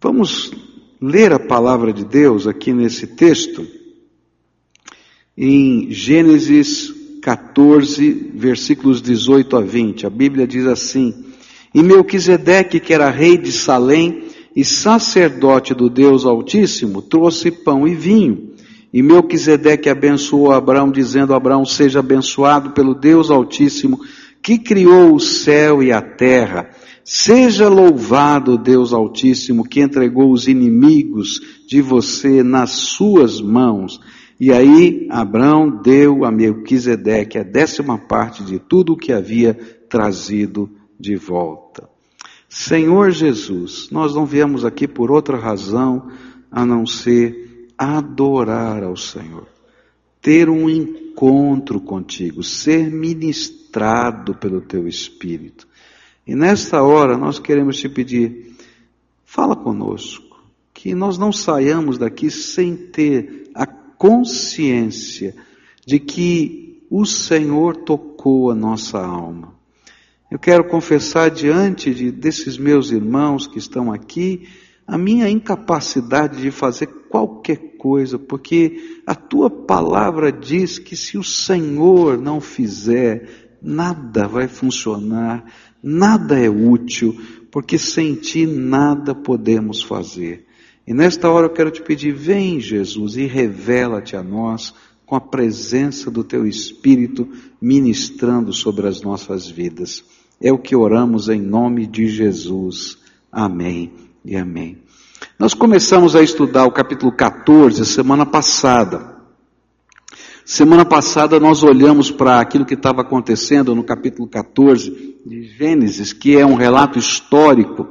Vamos ler a palavra de Deus aqui nesse texto, em Gênesis 14, versículos 18 a 20. A Bíblia diz assim: E Melquisedeque, que era rei de Salém e sacerdote do Deus Altíssimo, trouxe pão e vinho. E Melquisedeque abençoou Abraão, dizendo: Abraão, seja abençoado pelo Deus Altíssimo, que criou o céu e a terra. Seja louvado Deus Altíssimo, que entregou os inimigos de você nas suas mãos. E aí Abraão deu a Melquisedeque a décima parte de tudo o que havia trazido de volta. Senhor Jesus, nós não viemos aqui por outra razão a não ser adorar ao Senhor, ter um encontro contigo, ser ministrado pelo teu Espírito. E nesta hora nós queremos te pedir, fala conosco, que nós não saiamos daqui sem ter a consciência de que o Senhor tocou a nossa alma. Eu quero confessar diante de, desses meus irmãos que estão aqui a minha incapacidade de fazer qualquer coisa, porque a tua palavra diz que se o Senhor não fizer, nada vai funcionar, nada é útil, porque sem ti nada podemos fazer. E nesta hora eu quero te pedir, vem Jesus e revela-te a nós com a presença do teu Espírito ministrando sobre as nossas vidas. É o que oramos em nome de Jesus. Amém e amém. Nós começamos a estudar o capítulo 14 semana passada. Semana passada nós olhamos para aquilo que estava acontecendo no capítulo 14 de Gênesis, que é um relato histórico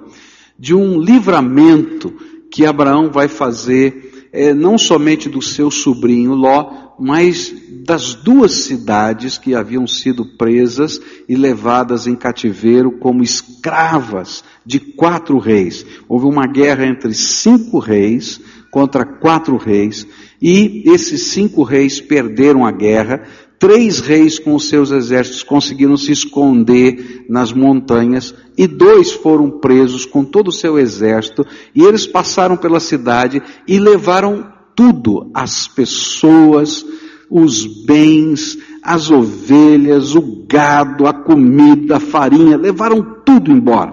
de um livramento que Abraão vai fazer, é, não somente do seu sobrinho Ló, mas das duas cidades que haviam sido presas e levadas em cativeiro como escravas de quatro reis. Houve uma guerra entre cinco reis contra quatro reis, e esses cinco reis perderam a guerra, Três reis com os seus exércitos conseguiram se esconder nas montanhas e dois foram presos com todo o seu exército e eles passaram pela cidade e levaram tudo, as pessoas, os bens, as ovelhas, o gado, a comida, a farinha, levaram tudo embora.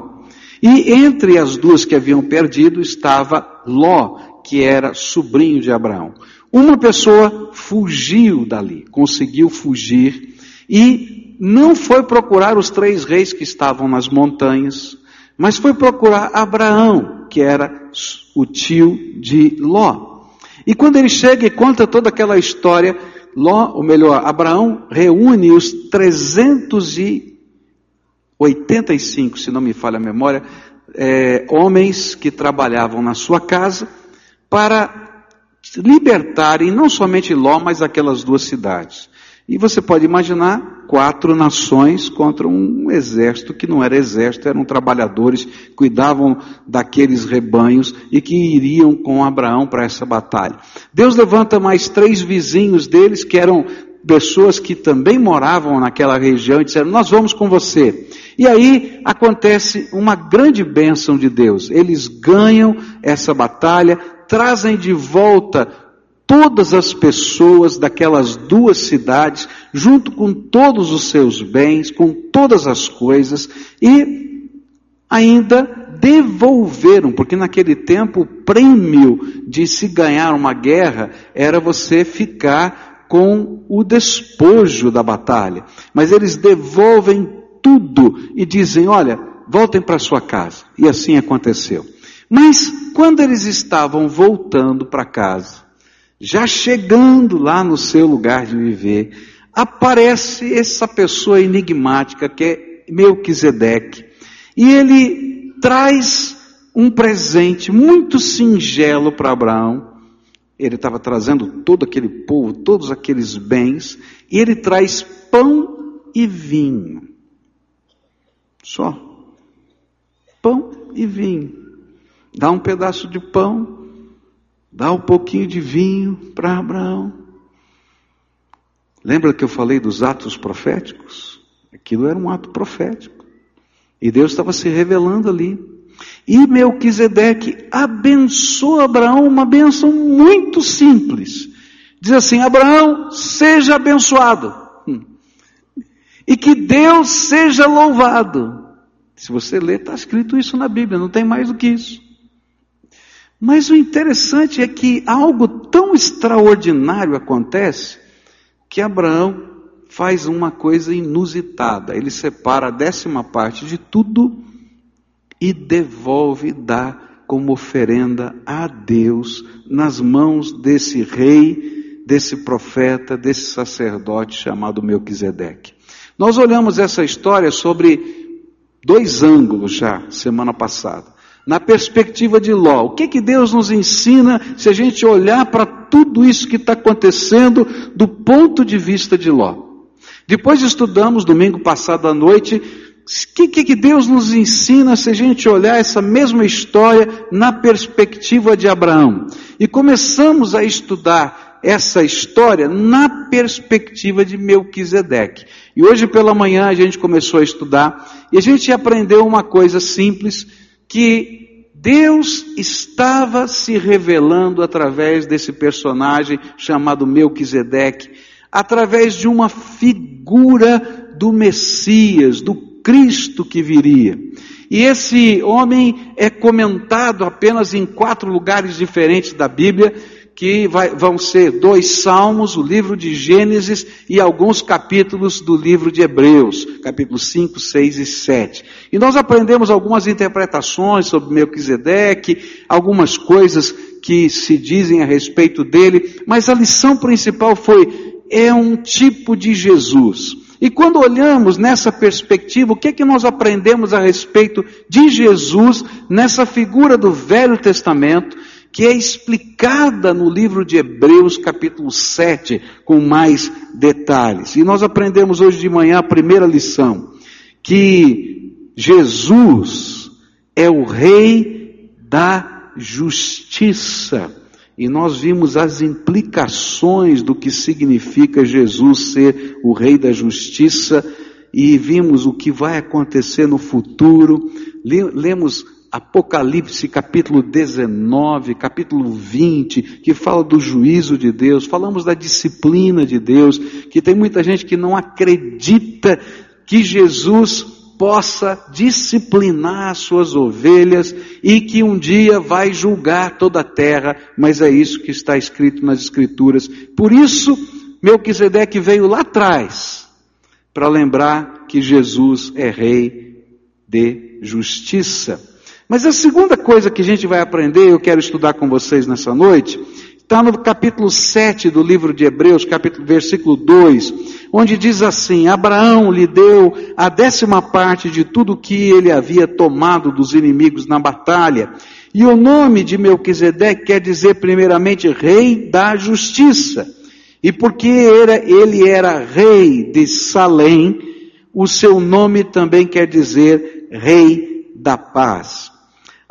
E entre as duas que haviam perdido estava Ló, que era sobrinho de Abraão. Uma pessoa fugiu dali, conseguiu fugir e não foi procurar os três reis que estavam nas montanhas, mas foi procurar Abraão, que era o tio de Ló. E quando ele chega e conta toda aquela história, Ló, ou melhor, Abraão reúne os 385, se não me falha a memória, é, homens que trabalhavam na sua casa para libertarem não somente Ló, mas aquelas duas cidades. E você pode imaginar quatro nações contra um exército que não era exército, eram trabalhadores, cuidavam daqueles rebanhos e que iriam com Abraão para essa batalha. Deus levanta mais três vizinhos deles, que eram pessoas que também moravam naquela região e disseram: Nós vamos com você. E aí acontece uma grande bênção de Deus. Eles ganham essa batalha, trazem de volta todas as pessoas daquelas duas cidades, junto com todos os seus bens, com todas as coisas, e ainda devolveram, porque naquele tempo o prêmio de se ganhar uma guerra era você ficar com o despojo da batalha. Mas eles devolvem tudo e dizem: olha, voltem para sua casa. E assim aconteceu. Mas quando eles estavam voltando para casa, já chegando lá no seu lugar de viver, aparece essa pessoa enigmática que é Melquisedeque. E ele traz um presente muito singelo para Abraão. Ele estava trazendo todo aquele povo, todos aqueles bens, e ele traz pão e vinho. Só. Pão e vinho dá um pedaço de pão, dá um pouquinho de vinho para Abraão. Lembra que eu falei dos atos proféticos? Aquilo era um ato profético. E Deus estava se revelando ali. E Melquisedeque abençoa Abraão uma benção muito simples. Diz assim: Abraão, seja abençoado. E que Deus seja louvado. Se você ler, está escrito isso na Bíblia, não tem mais do que isso. Mas o interessante é que algo tão extraordinário acontece que Abraão faz uma coisa inusitada. Ele separa a décima parte de tudo e devolve, dá como oferenda a Deus nas mãos desse rei, desse profeta, desse sacerdote chamado Melquisedeque. Nós olhamos essa história sobre dois ângulos já semana passada. Na perspectiva de Ló, o que que Deus nos ensina se a gente olhar para tudo isso que está acontecendo do ponto de vista de Ló? Depois estudamos domingo passado à noite o que, que, Deus nos ensina se a gente olhar essa mesma história na perspectiva de Abraão? E começamos a estudar essa história na perspectiva de Melquisedeque. E hoje pela manhã a gente começou a estudar e a gente aprendeu uma coisa simples que Deus estava se revelando através desse personagem chamado Melquisedeque, através de uma figura do Messias, do Cristo que viria. E esse homem é comentado apenas em quatro lugares diferentes da Bíblia, que vai, vão ser dois salmos, o livro de Gênesis e alguns capítulos do livro de Hebreus, capítulos 5, 6 e 7. E nós aprendemos algumas interpretações sobre Melquisedeque, algumas coisas que se dizem a respeito dele, mas a lição principal foi, é um tipo de Jesus. E quando olhamos nessa perspectiva, o que é que nós aprendemos a respeito de Jesus nessa figura do Velho Testamento, que é explicada no livro de Hebreus, capítulo 7, com mais detalhes. E nós aprendemos hoje de manhã a primeira lição, que Jesus é o Rei da Justiça. E nós vimos as implicações do que significa Jesus ser o Rei da Justiça e vimos o que vai acontecer no futuro. Lemos Apocalipse capítulo 19, capítulo 20, que fala do juízo de Deus, falamos da disciplina de Deus, que tem muita gente que não acredita que Jesus possa disciplinar suas ovelhas e que um dia vai julgar toda a terra, mas é isso que está escrito nas Escrituras. Por isso, Melquisedeque veio lá atrás para lembrar que Jesus é rei de justiça. Mas a segunda coisa que a gente vai aprender, eu quero estudar com vocês nessa noite, está no capítulo 7 do livro de Hebreus, capítulo, versículo 2, onde diz assim: Abraão lhe deu a décima parte de tudo que ele havia tomado dos inimigos na batalha. E o nome de Melquisedeque quer dizer, primeiramente, rei da justiça. E porque ele era rei de Salém, o seu nome também quer dizer rei da paz.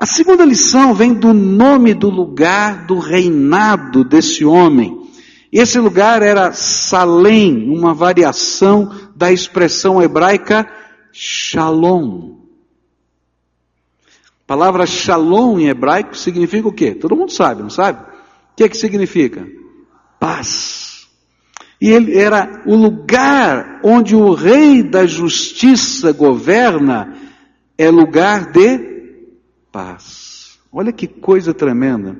A segunda lição vem do nome do lugar do reinado desse homem. Esse lugar era Salém, uma variação da expressão hebraica Shalom. A palavra Shalom em hebraico significa o quê? Todo mundo sabe, não sabe? O que é que significa? Paz. E ele era o lugar onde o rei da justiça governa, é lugar de paz. Olha que coisa tremenda.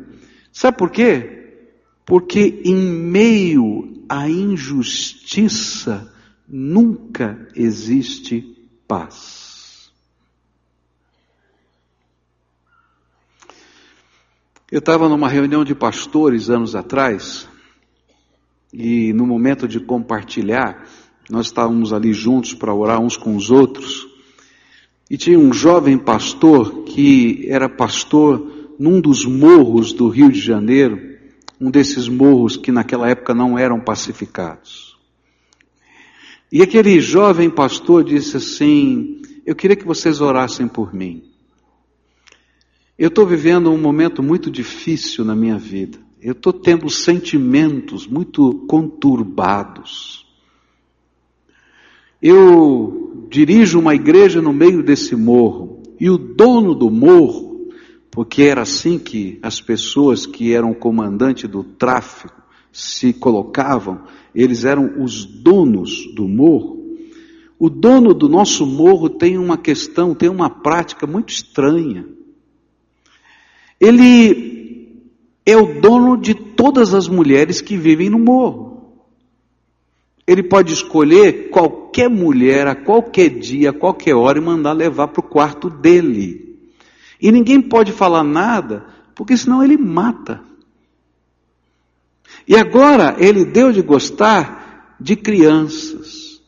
Sabe por quê? Porque em meio à injustiça nunca existe paz. Eu estava numa reunião de pastores anos atrás, e no momento de compartilhar, nós estávamos ali juntos para orar uns com os outros, e tinha um jovem pastor que era pastor num dos morros do Rio de Janeiro, um desses morros que naquela época não eram pacificados. E aquele jovem pastor disse assim: Eu queria que vocês orassem por mim. Eu estou vivendo um momento muito difícil na minha vida. Eu estou tendo sentimentos muito conturbados. Eu dirijo uma igreja no meio desse morro e o dono do morro, porque era assim que as pessoas que eram comandante do tráfico se colocavam, eles eram os donos do morro. O dono do nosso morro tem uma questão, tem uma prática muito estranha. Ele é o dono de todas as mulheres que vivem no morro. Ele pode escolher qualquer mulher a qualquer dia, a qualquer hora e mandar levar para o quarto dele. E ninguém pode falar nada, porque senão ele mata. E agora ele deu de gostar de crianças.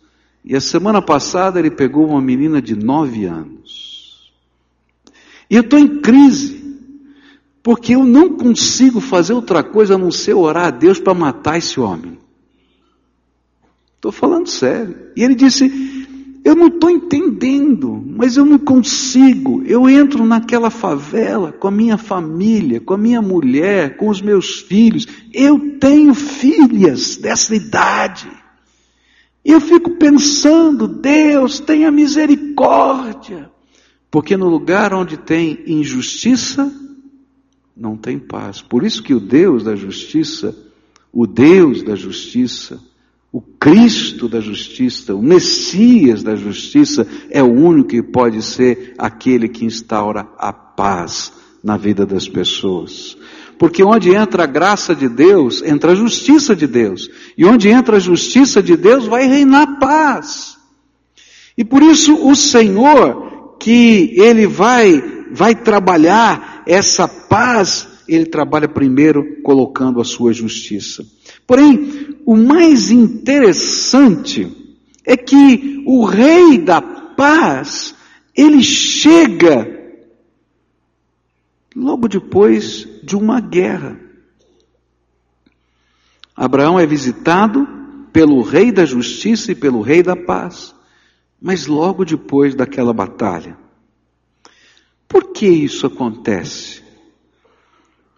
E a semana passada ele pegou uma menina de nove anos. E eu estou em crise, porque eu não consigo fazer outra coisa a não ser orar a Deus para matar esse homem. Estou falando sério. E ele disse: eu não estou entendendo, mas eu não consigo. Eu entro naquela favela com a minha família, com a minha mulher, com os meus filhos. Eu tenho filhas dessa idade. E eu fico pensando, Deus, tenha misericórdia. Porque no lugar onde tem injustiça, não tem paz. Por isso que o Deus da justiça, o Deus da justiça, o Cristo da justiça, o Messias da justiça, é o único que pode ser aquele que instaura a paz na vida das pessoas. Porque onde entra a graça de Deus, entra a justiça de Deus. E onde entra a justiça de Deus, vai reinar paz. E por isso o Senhor, que Ele vai, vai trabalhar essa paz, Ele trabalha primeiro colocando a sua justiça. Porém, o mais interessante é que o rei da paz, ele chega logo depois de uma guerra. Abraão é visitado pelo rei da justiça e pelo rei da paz, mas logo depois daquela batalha. Por que isso acontece?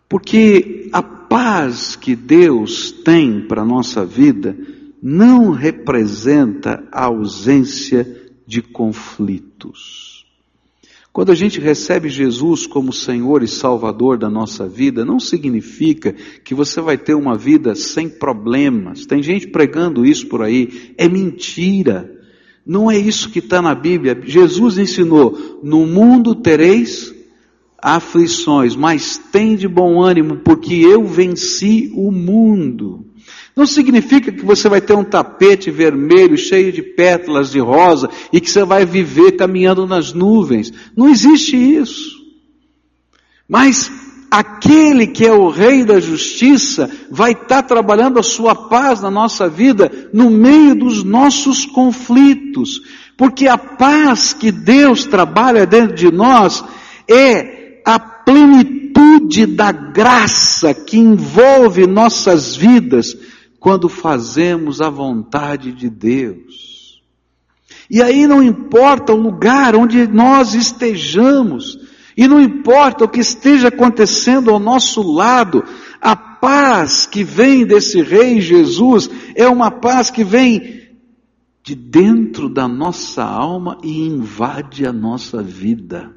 Porque a paz que Deus tem para a nossa vida não representa a ausência de conflitos. Quando a gente recebe Jesus como Senhor e Salvador da nossa vida, não significa que você vai ter uma vida sem problemas. Tem gente pregando isso por aí. É mentira. Não é isso que está na Bíblia. Jesus ensinou: no mundo tereis aflições, mas tem de bom ânimo, porque eu venci o mundo. Não significa que você vai ter um tapete vermelho cheio de pétalas de rosa e que você vai viver caminhando nas nuvens. Não existe isso. Mas aquele que é o Rei da Justiça vai estar trabalhando a sua paz na nossa vida no meio dos nossos conflitos. Porque a paz que Deus trabalha dentro de nós é plenitude da graça que envolve nossas vidas quando fazemos a vontade de Deus. E aí não importa o lugar onde nós estejamos, e não importa o que esteja acontecendo ao nosso lado, a paz que vem desse Rei Jesus é uma paz que vem de dentro da nossa alma e invade a nossa vida.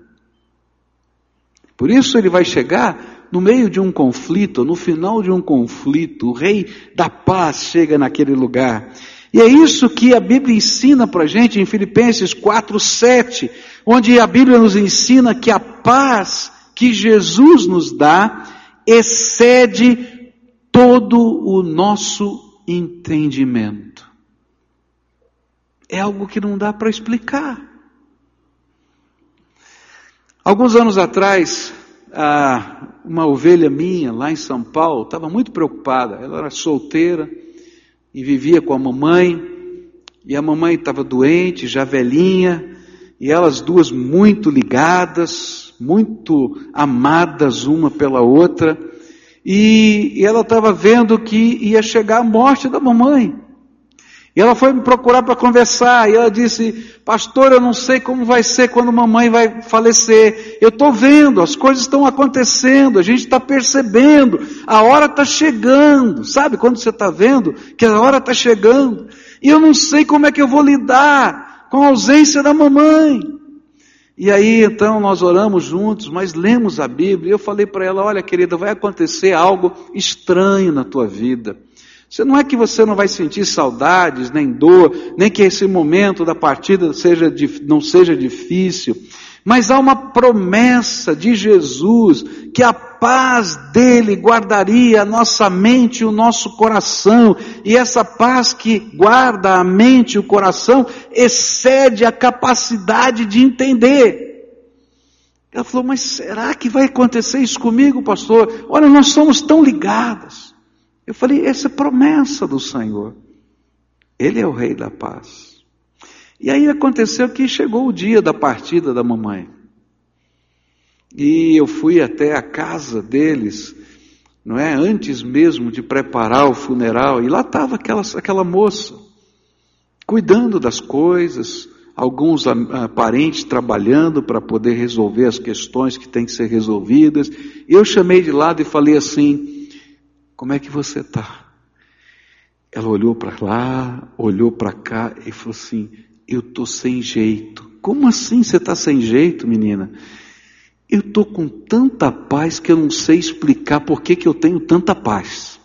Por isso ele vai chegar no meio de um conflito, no final de um conflito, o rei da paz chega naquele lugar. E é isso que a Bíblia ensina para a gente em Filipenses 4, 7, onde a Bíblia nos ensina que a paz que Jesus nos dá excede todo o nosso entendimento. É algo que não dá para explicar. Alguns anos atrás, uma ovelha minha lá em São Paulo estava muito preocupada. Ela era solteira e vivia com a mamãe. E a mamãe estava doente, já velhinha, e elas duas muito ligadas, muito amadas uma pela outra. E, e ela estava vendo que ia chegar a morte da mamãe. E ela foi me procurar para conversar, e ela disse, pastor, eu não sei como vai ser quando mamãe vai falecer. Eu estou vendo, as coisas estão acontecendo, a gente está percebendo, a hora está chegando. Sabe quando você está vendo que a hora está chegando? E eu não sei como é que eu vou lidar com a ausência da mamãe. E aí então nós oramos juntos, mas lemos a Bíblia. E eu falei para ela: Olha, querida, vai acontecer algo estranho na tua vida. Você não é que você não vai sentir saudades, nem dor, nem que esse momento da partida seja, não seja difícil, mas há uma promessa de Jesus que a paz dele guardaria a nossa mente e o nosso coração, e essa paz que guarda a mente e o coração excede a capacidade de entender. Ela falou, mas será que vai acontecer isso comigo, pastor? Olha, nós somos tão ligados. Eu falei, essa é promessa do Senhor. Ele é o Rei da paz. E aí aconteceu que chegou o dia da partida da mamãe. E eu fui até a casa deles, não é? Antes mesmo de preparar o funeral, e lá estava aquela, aquela moça, cuidando das coisas, alguns parentes trabalhando para poder resolver as questões que têm que ser resolvidas. Eu chamei de lado e falei assim: Como é que você está? Ela olhou para lá, olhou para cá e falou assim: Eu estou sem jeito. Como assim você está sem jeito, menina? Eu estou com tanta paz que eu não sei explicar por que, que eu tenho tanta paz.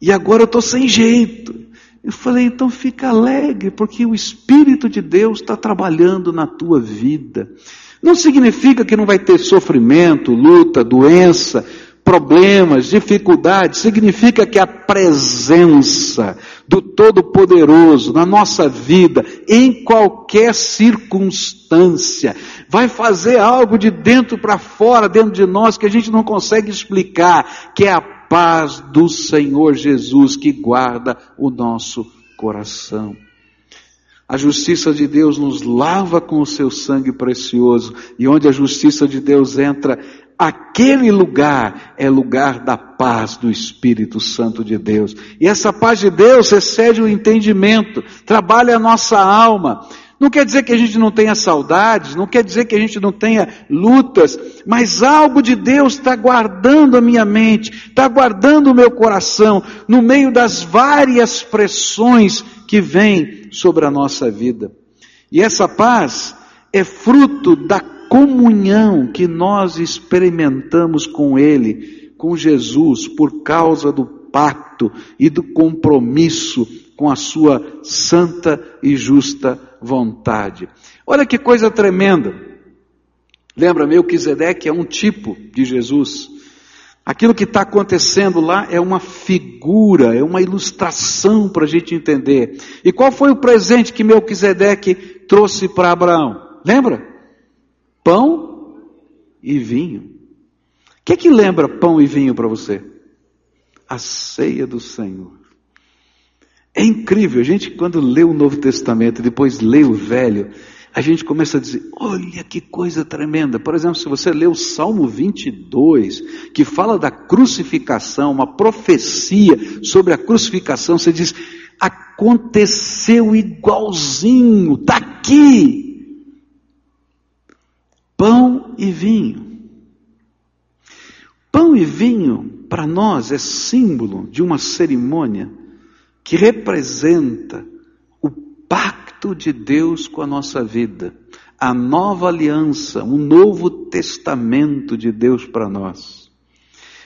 E agora eu estou sem jeito. Eu falei, então fica alegre, porque o Espírito de Deus está trabalhando na tua vida. Não significa que não vai ter sofrimento, luta, doença, problemas, dificuldades, significa que a presença do Todo-Poderoso na nossa vida, em qualquer circunstância, vai fazer algo de dentro para fora, dentro de nós, que a gente não consegue explicar, que é a paz do Senhor Jesus que guarda o nosso coração. A justiça de Deus nos lava com o seu sangue precioso, e onde a justiça de Deus entra, aquele lugar é lugar da paz do Espírito Santo de Deus. E essa paz de Deus excede o entendimento, trabalha a nossa alma. Não quer dizer que a gente não tenha saudades, não quer dizer que a gente não tenha lutas, mas algo de Deus está guardando a minha mente, está guardando o meu coração, no meio das várias pressões que vêm sobre a nossa vida. E essa paz é fruto da comunhão que nós experimentamos com Ele, com Jesus, por causa do pacto e do compromisso com a Sua santa e justa vontade. Olha que coisa tremenda. Lembra, Melquisedeque é um tipo de Jesus. Aquilo que está acontecendo lá é uma figura, é uma ilustração para a gente entender. E qual foi o presente que Melquisedeque trouxe para Abraão? Lembra? Pão e vinho. O que, é que lembra pão e vinho para você? A ceia do Senhor. É incrível, a gente quando lê o Novo Testamento e depois lê o Velho, a gente começa a dizer, olha que coisa tremenda. Por exemplo, se você lê o Salmo 22, que fala da crucificação, uma profecia sobre a crucificação, você diz, aconteceu igualzinho, está aqui. Pão e vinho. Pão e vinho, para nós, é símbolo de uma cerimônia que representa o pacto de Deus com a nossa vida, a nova aliança, um novo testamento de Deus para nós.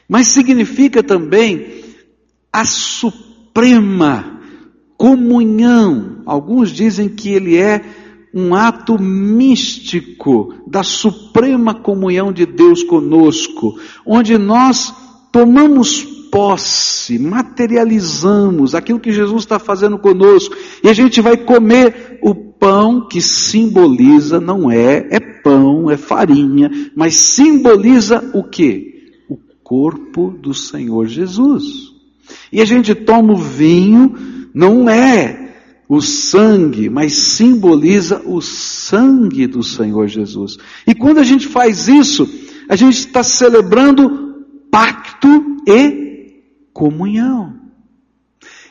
Mas significa também a suprema comunhão. Alguns dizem que ele é um ato místico da suprema comunhão de Deus conosco, onde nós tomamos posse, materializamos aquilo que Jesus está fazendo conosco, e a gente vai comer o pão que simboliza, não é, é pão, é farinha, mas simboliza o que? O corpo do Senhor Jesus. E a gente toma o vinho, não é o sangue, mas simboliza o sangue do Senhor Jesus. E quando a gente faz isso, a gente está celebrando pacto e comunhão.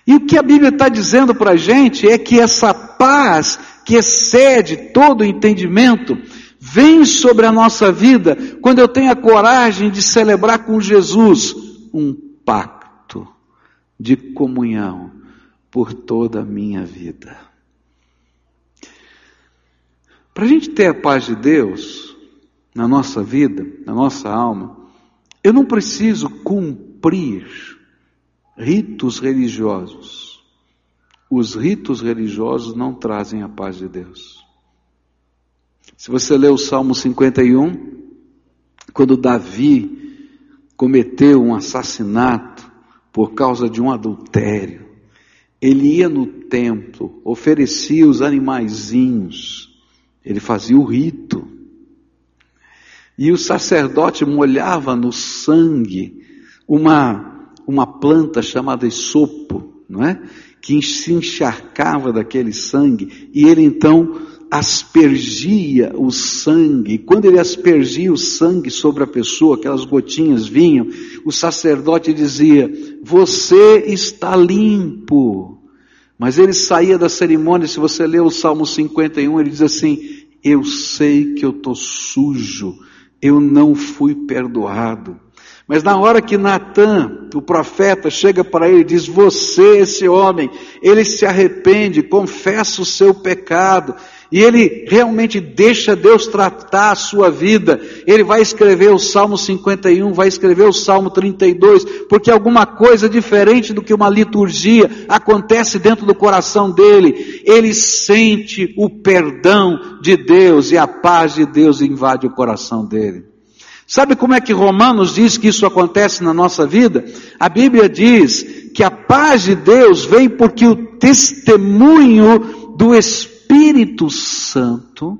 E o que a Bíblia está dizendo para a gente é que essa paz que excede todo entendimento vem sobre a nossa vida quando eu tenho a coragem de celebrar com Jesus um pacto de comunhão por toda a minha vida. Para a gente ter a paz de Deus na nossa vida, na nossa alma, eu não preciso cumprir ritos religiosos. Os ritos religiosos não trazem a paz de Deus. Se você ler o Salmo 51, quando Davi cometeu um assassinato por causa de um adultério, ele ia no templo, oferecia os animaizinhos, ele fazia o rito. E o sacerdote molhava no sangue uma, uma planta chamada esopo, não é? Que se encharcava daquele sangue, e ele então aspergia o sangue. Quando ele aspergia o sangue sobre a pessoa, aquelas gotinhas vinham, o sacerdote dizia: Você está limpo. Mas ele saía da cerimônia, se você ler o Salmo 51, ele diz assim: Eu sei que eu estou sujo, eu não fui perdoado. Mas na hora que Natan, o profeta, chega para ele e diz: Você, esse homem, ele se arrepende, confessa o seu pecado, e ele realmente deixa Deus tratar a sua vida. Ele vai escrever o Salmo 51, vai escrever o Salmo 32, porque alguma coisa diferente do que uma liturgia acontece dentro do coração dele. Ele sente o perdão de Deus e a paz de Deus invade o coração dele. Sabe como é que Romanos diz que isso acontece na nossa vida? A Bíblia diz que a paz de Deus vem porque o testemunho do Espírito Espírito Santo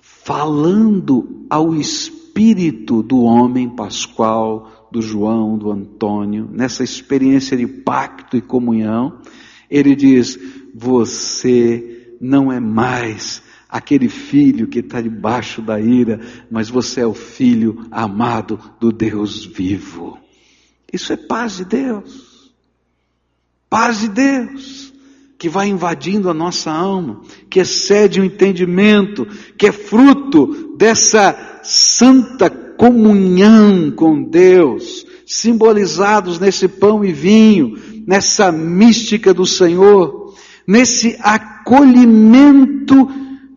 falando ao espírito do homem Pascoal, do João, do Antônio, nessa experiência de pacto e comunhão, ele diz: Você não é mais aquele filho que está debaixo da ira, mas você é o filho amado do Deus vivo. Isso é paz de Deus. Paz de Deus que vai invadindo a nossa alma, que excede o entendimento, que é fruto dessa santa comunhão com Deus, simbolizados nesse pão e vinho, nessa mística do Senhor, nesse acolhimento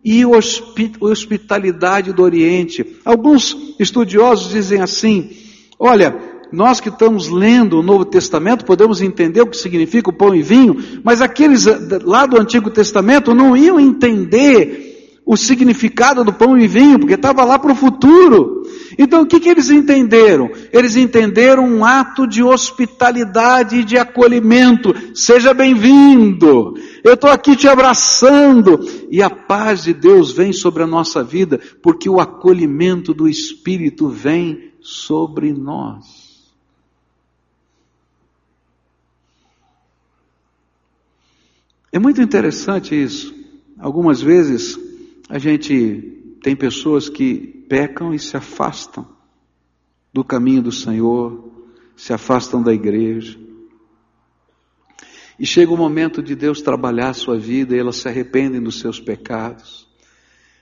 e hospitalidade do Oriente. Alguns estudiosos dizem assim: olha, nós que estamos lendo o Novo Testamento podemos entender o que significa o pão e vinho, mas aqueles eh, lá do Antigo Testamento não iam entender o significado do pão e vinho, porque estava lá para o futuro. Então o que, que eles entenderam? Eles entenderam um ato de hospitalidade e de acolhimento. Seja bem-vindo, eu estou aqui te abraçando. E a paz de Deus vem sobre a nossa vida, porque o acolhimento do Espírito vem sobre nós. É muito interessante isso. Algumas vezes a gente tem pessoas que pecam e se afastam do caminho do Senhor, se afastam da igreja. E chega o momento de Deus trabalhar a sua vida e elas se arrependem dos seus pecados.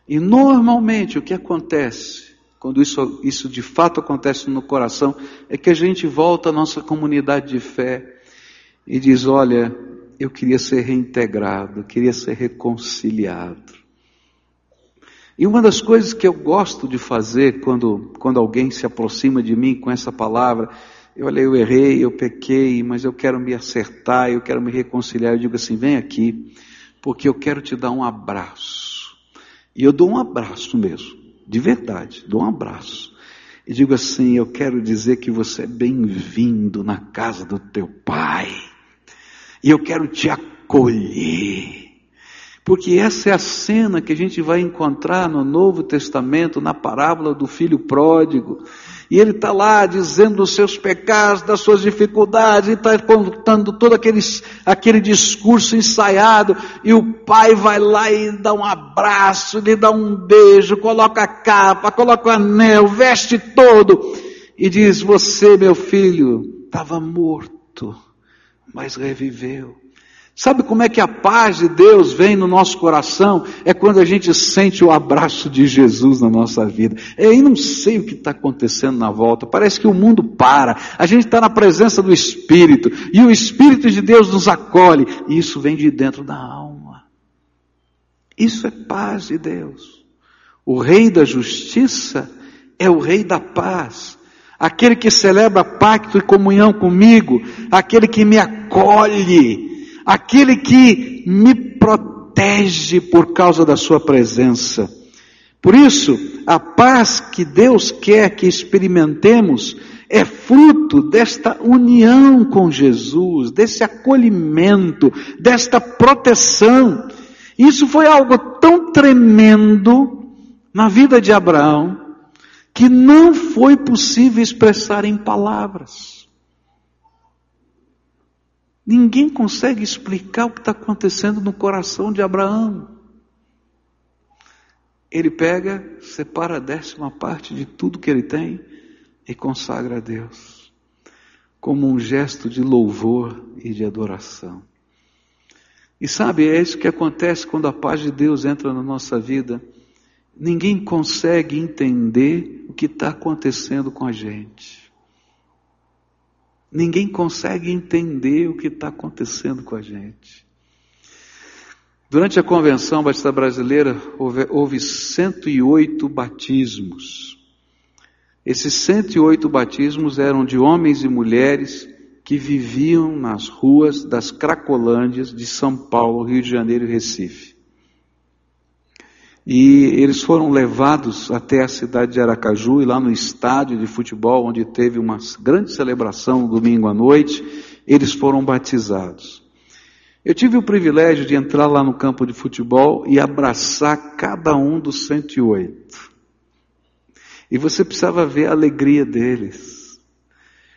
E normalmente o que acontece, quando isso, isso de fato acontece no coração, é que a gente volta à nossa comunidade de fé e diz: Olha, eu queria ser reintegrado, queria ser reconciliado. E uma das coisas que eu gosto de fazer quando, quando alguém se aproxima de mim com essa palavra, eu olhei, eu errei, eu pequei, mas eu quero me acertar, eu quero me reconciliar. Eu digo assim: vem aqui, porque eu quero te dar um abraço. E eu dou um abraço mesmo, de verdade, dou um abraço. E digo assim: eu quero dizer que você é bem-vindo na casa do teu pai e eu quero te acolher. Porque essa é a cena que a gente vai encontrar no Novo Testamento, na parábola do filho pródigo. E ele está lá dizendo dos seus pecados, das suas dificuldades, e está contando todo aquele, aquele discurso ensaiado, e o pai vai lá e dá um abraço, lhe dá um beijo, coloca a capa, coloca o anel, veste todo, e diz: Você, meu filho, estava morto mas reviveu. Sabe como é que a paz de Deus vem no nosso coração? É quando a gente sente o abraço de Jesus na nossa vida. Eu não sei o que está acontecendo na volta, parece que o mundo para, a gente está na presença do Espírito, e o Espírito de Deus nos acolhe, e isso vem de dentro da alma. Isso é paz de Deus. O Rei da Justiça é o Rei da paz. Aquele que celebra pacto e comunhão comigo, aquele que me acolhe, aquele que me protege por causa da sua presença. Por isso, a paz que Deus quer que experimentemos é fruto desta união com Jesus, desse acolhimento, desta proteção. Isso foi algo tão tremendo na vida de Abraão que não foi possível expressar em palavras. Ninguém consegue explicar o que está acontecendo no coração de Abraão. Ele pega, separa a décima parte de tudo que ele tem e consagra a Deus, como um gesto de louvor e de adoração. E sabe, é isso que acontece quando a paz de Deus entra na nossa vida. Ninguém consegue entender o que está acontecendo com a gente. Ninguém consegue entender o que está acontecendo com a gente. Durante a Convenção Batista Brasileira, houve, houve 108 batismos. Esses 108 batismos eram de homens e mulheres que viviam nas ruas das Cracolândias de São Paulo, Rio de Janeiro e Recife. E eles foram levados até a cidade de Aracaju e lá no estádio de futebol, onde teve uma grande celebração no domingo à noite, eles foram batizados. Eu tive o privilégio de entrar lá no campo de futebol e abraçar cada um dos 108. E você precisava ver a alegria deles.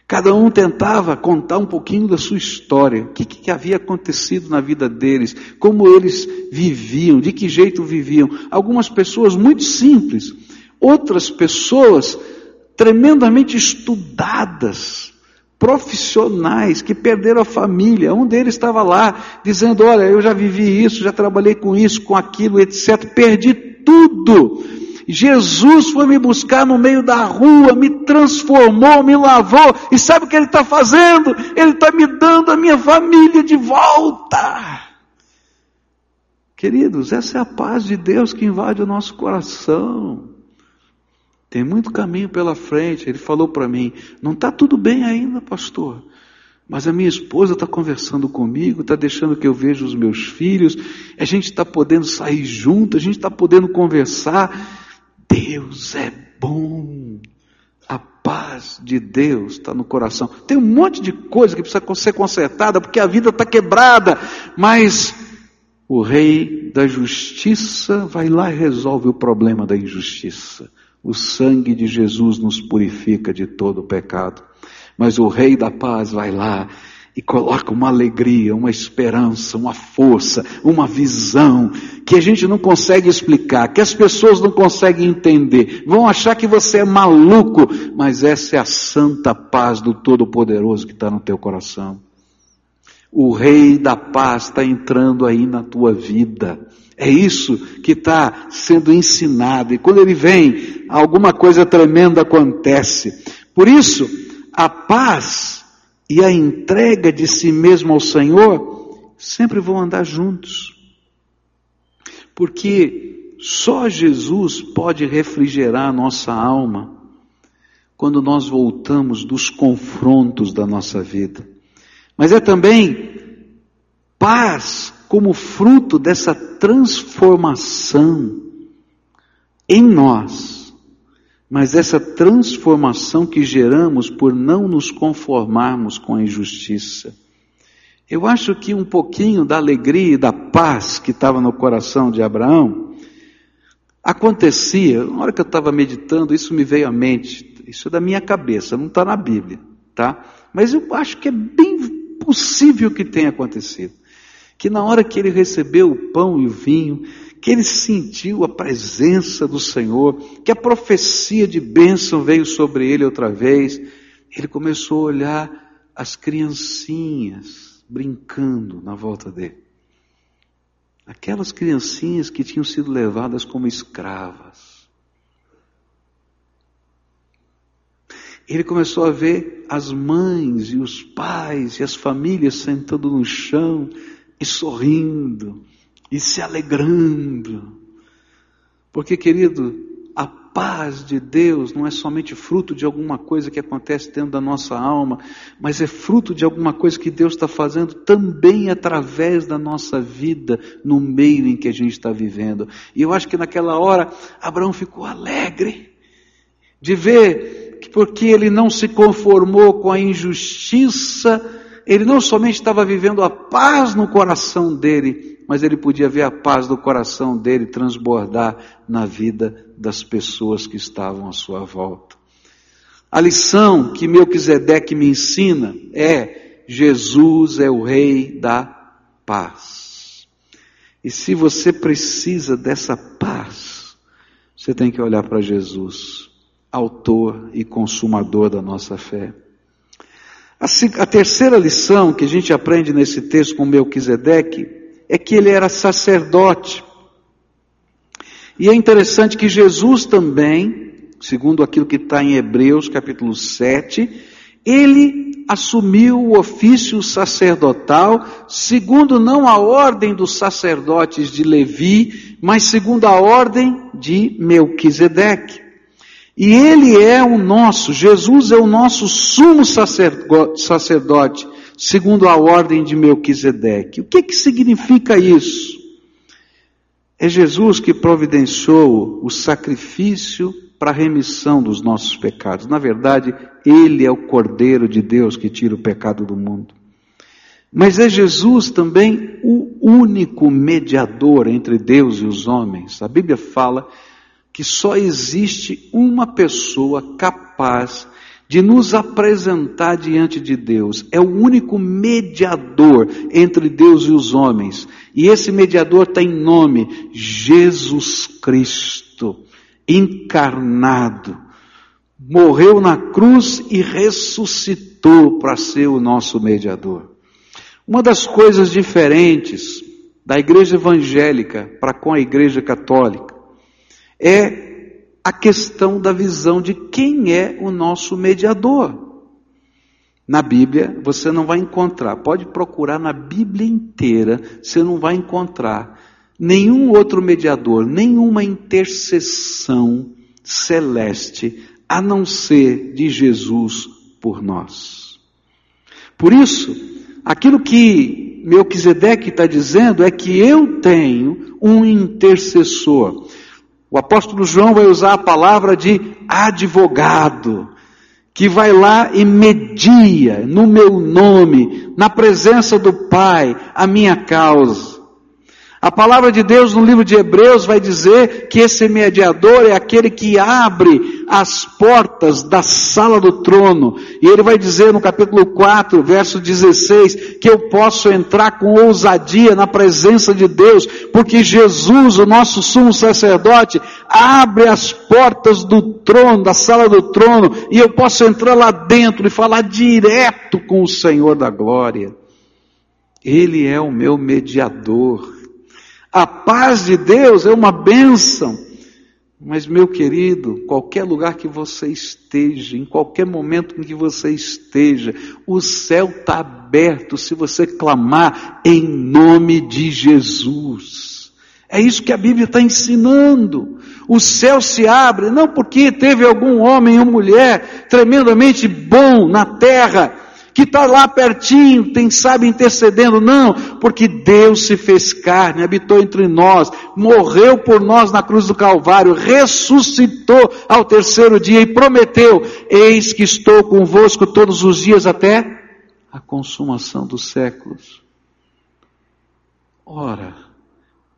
Cada um tentava contar um pouquinho da sua história, o que, que havia acontecido na vida deles, como eles viviam, de que jeito viviam. Algumas pessoas muito simples, outras pessoas tremendamente estudadas, profissionais que perderam a família. Um deles estava lá dizendo: Olha, eu já vivi isso, já trabalhei com isso, com aquilo, etc. Perdi tudo. Jesus foi me buscar no meio da rua, me transformou, me lavou, e sabe o que Ele está fazendo? Ele está me dando a minha família de volta. Queridos, essa é a paz de Deus que invade o nosso coração. Tem muito caminho pela frente. Ele falou para mim: não está tudo bem ainda, pastor. Mas a minha esposa está conversando comigo, está deixando que eu veja os meus filhos, a gente está podendo sair junto, a gente está podendo conversar. Deus é bom. A paz de Deus está no coração. Tem um monte de coisa que precisa ser consertada porque a vida está quebrada, mas o Rei da Justiça vai lá e resolve o problema da injustiça. O sangue de Jesus nos purifica de todo o pecado. Mas o Rei da Paz vai lá e coloca uma alegria, uma esperança, uma força, uma visão que a gente não consegue explicar, que as pessoas não conseguem entender. Vão achar que você é maluco, mas essa é a santa paz do Todo-Poderoso que está no teu coração. O Rei da Paz está entrando aí na tua vida. É isso que está sendo ensinado. E quando ele vem, alguma coisa tremenda acontece. Por isso, a paz e a entrega de si mesmo ao Senhor sempre vão andar juntos. Porque só Jesus pode refrigerar a nossa alma quando nós voltamos dos confrontos da nossa vida. Mas é também paz como fruto dessa transformação em nós mas essa transformação que geramos por não nos conformarmos com a injustiça. Eu acho que um pouquinho da alegria e da paz que estava no coração de Abraão acontecia, na hora que eu estava meditando, isso me veio à mente, isso é da minha cabeça, não está na Bíblia, tá? Mas eu acho que é bem possível que tenha acontecido. Que na hora que ele recebeu o pão e o vinho, que ele sentiu a presença do Senhor, que a profecia de bênção veio sobre ele outra vez. Ele começou a olhar as criancinhas brincando na volta dele. Aquelas criancinhas que tinham sido levadas como escravas. Ele começou a ver as mães e os pais e as famílias sentando no chão e sorrindo e se alegrando. Porque, querido, a paz de Deus não é somente fruto de alguma coisa que acontece dentro da nossa alma, mas é fruto de alguma coisa que Deus está fazendo também através da nossa vida, no meio em que a gente está vivendo. E eu acho que naquela hora, Abraão ficou alegre de ver que, porque ele não se conformou com a injustiça, ele não somente estava vivendo a paz no coração dele, mas ele podia ver a paz do coração dele transbordar na vida das pessoas que estavam à sua volta. A lição que Melquisedeque me ensina é: Jesus é o Rei da paz. E se você precisa dessa paz, você tem que olhar para Jesus, autor e consumador da nossa fé. A, terceira lição que a gente aprende nesse texto com Melquisedeque é que ele era sacerdote. E é interessante que Jesus também, segundo aquilo que está em Hebreus capítulo 7, ele assumiu o ofício sacerdotal, segundo não a ordem dos sacerdotes de Levi, mas segundo a ordem de Melquisedeque. E ele é o nosso, Jesus é o nosso sumo sacerdote, segundo a ordem de Melquisedeque. O que, que significa isso? É Jesus que providenciou o sacrifício para a remissão dos nossos pecados. Na verdade, Ele é o Cordeiro de Deus que tira o pecado do mundo. Mas é Jesus também o único mediador entre Deus e os homens. A Bíblia fala que só existe uma pessoa capaz de nos apresentar diante de Deus. É o único mediador entre Deus e os homens. E esse mediador tem nome Jesus Cristo, encarnado. Morreu na cruz e ressuscitou para ser o nosso mediador. Uma das coisas diferentes da igreja evangélica para com a igreja católica é a questão da visão de quem é o nosso mediador. Na Bíblia você não vai encontrar, pode procurar na Bíblia inteira, você não vai encontrar nenhum outro mediador, nenhuma intercessão celeste, a não ser de Jesus por nós. Por isso, aquilo que Melquisedeque está dizendo é que eu tenho um intercessor. O apóstolo João vai usar a palavra de advogado, que vai lá e media no meu nome, na presença do Pai, a minha causa. A palavra de Deus no livro de Hebreus vai dizer que esse mediador é aquele que abre as portas da sala do trono. E ele vai dizer no capítulo 4, verso 16, que eu posso entrar com ousadia na presença de Deus, porque Jesus, o nosso sumo sacerdote, abre as portas do trono, da sala do trono, e eu posso entrar lá dentro e falar direto com o Senhor da glória. Ele é o meu mediador. A paz de Deus é uma bênção. Mas, meu querido, qualquer lugar que você esteja, em qualquer momento em que você esteja, o céu está aberto se você clamar em nome de Jesus. É isso que a Bíblia está ensinando. O céu se abre, não porque teve algum homem ou mulher tremendamente bom na terra, que está lá pertinho, tem sabe intercedendo, não, porque Deus se fez carne, habitou entre nós, morreu por nós na cruz do Calvário, ressuscitou ao terceiro dia e prometeu: Eis que estou convosco todos os dias até a consumação dos séculos. Ora,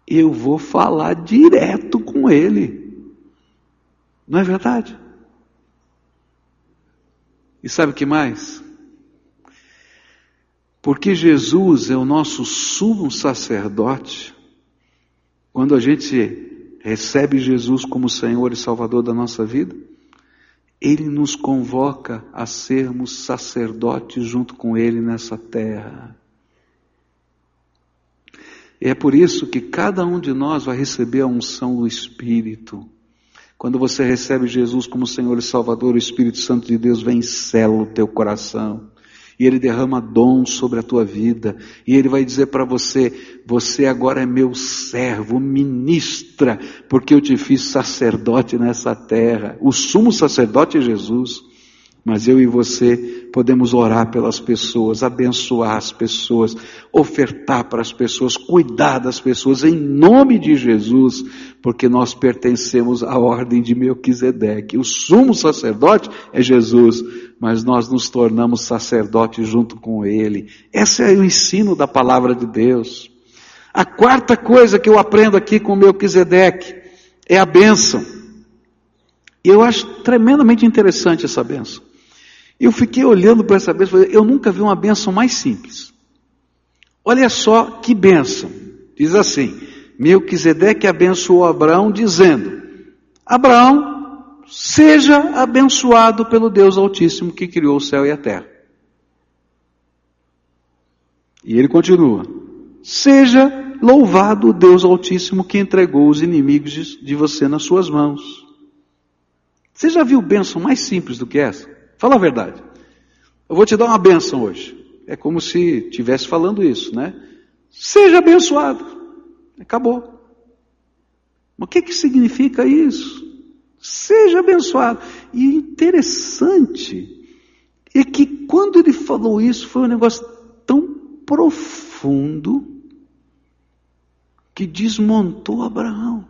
eu vou falar direto com Ele, não é verdade? E sabe o que mais? Porque Jesus é o nosso sumo sacerdote. Quando a gente recebe Jesus como Senhor e Salvador da nossa vida, Ele nos convoca a sermos sacerdotes junto com Ele nessa terra. E é por isso que cada um de nós vai receber a unção do Espírito. Quando você recebe Jesus como Senhor e Salvador, o Espírito Santo de Deus vem e sela o teu coração e Ele derrama dons sobre a tua vida, e Ele vai dizer para você: Você agora é meu servo, ministra, porque eu te fiz sacerdote nessa terra. O sumo sacerdote é Jesus. Mas eu e você podemos orar pelas pessoas, abençoar as pessoas, ofertar para as pessoas, cuidar das pessoas em nome de Jesus, porque nós pertencemos à ordem de Melquisedeque. O sumo sacerdote é Jesus, mas nós nos tornamos sacerdotes junto com ele. Esse é o ensino da palavra de Deus. A quarta coisa que eu aprendo aqui com Melquisedeque é a bênção. E eu acho tremendamente interessante essa bênção. Eu fiquei olhando para essa bênção, eu nunca vi uma bênção mais simples. Olha só que bênção. Diz assim: Melquisedeque abençoou Abraão, dizendo: Abraão, seja abençoado pelo Deus Altíssimo que criou o céu e a terra. E ele continua: Seja louvado o Deus Altíssimo que entregou os inimigos de você nas suas mãos. Você já viu bênção mais simples do que essa? Fala a verdade. Eu vou te dar uma benção hoje. É como se estivesse falando isso, né? Seja abençoado. Acabou. Mas o que, que significa isso? Seja abençoado. E interessante é que quando ele falou isso, foi um negócio tão profundo que desmontou Abraão.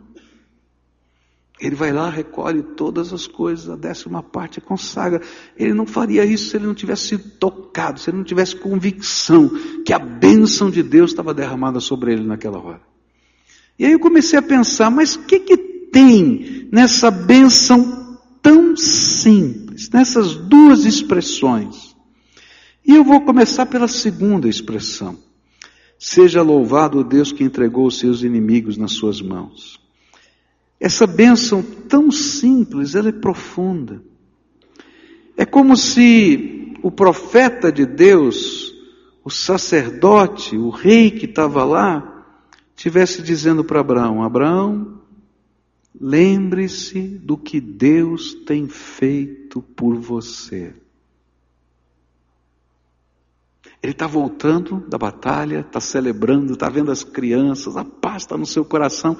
Ele vai lá, recolhe todas as coisas, a décima parte consagra. Ele não faria isso se ele não tivesse sido tocado, se ele não tivesse convicção que a bênção de Deus estava derramada sobre ele naquela hora. E aí eu comecei a pensar, mas o que, que tem nessa bênção tão simples, nessas duas expressões? E eu vou começar pela segunda expressão. Seja louvado o Deus que entregou os seus inimigos nas suas mãos. Essa bênção tão simples, ela é profunda. É como se o profeta de Deus, o sacerdote, o rei que estava lá, tivesse dizendo para Abraão: Abraão, lembre-se do que Deus tem feito por você. Ele está voltando da batalha, está celebrando, está vendo as crianças, a paz está no seu coração.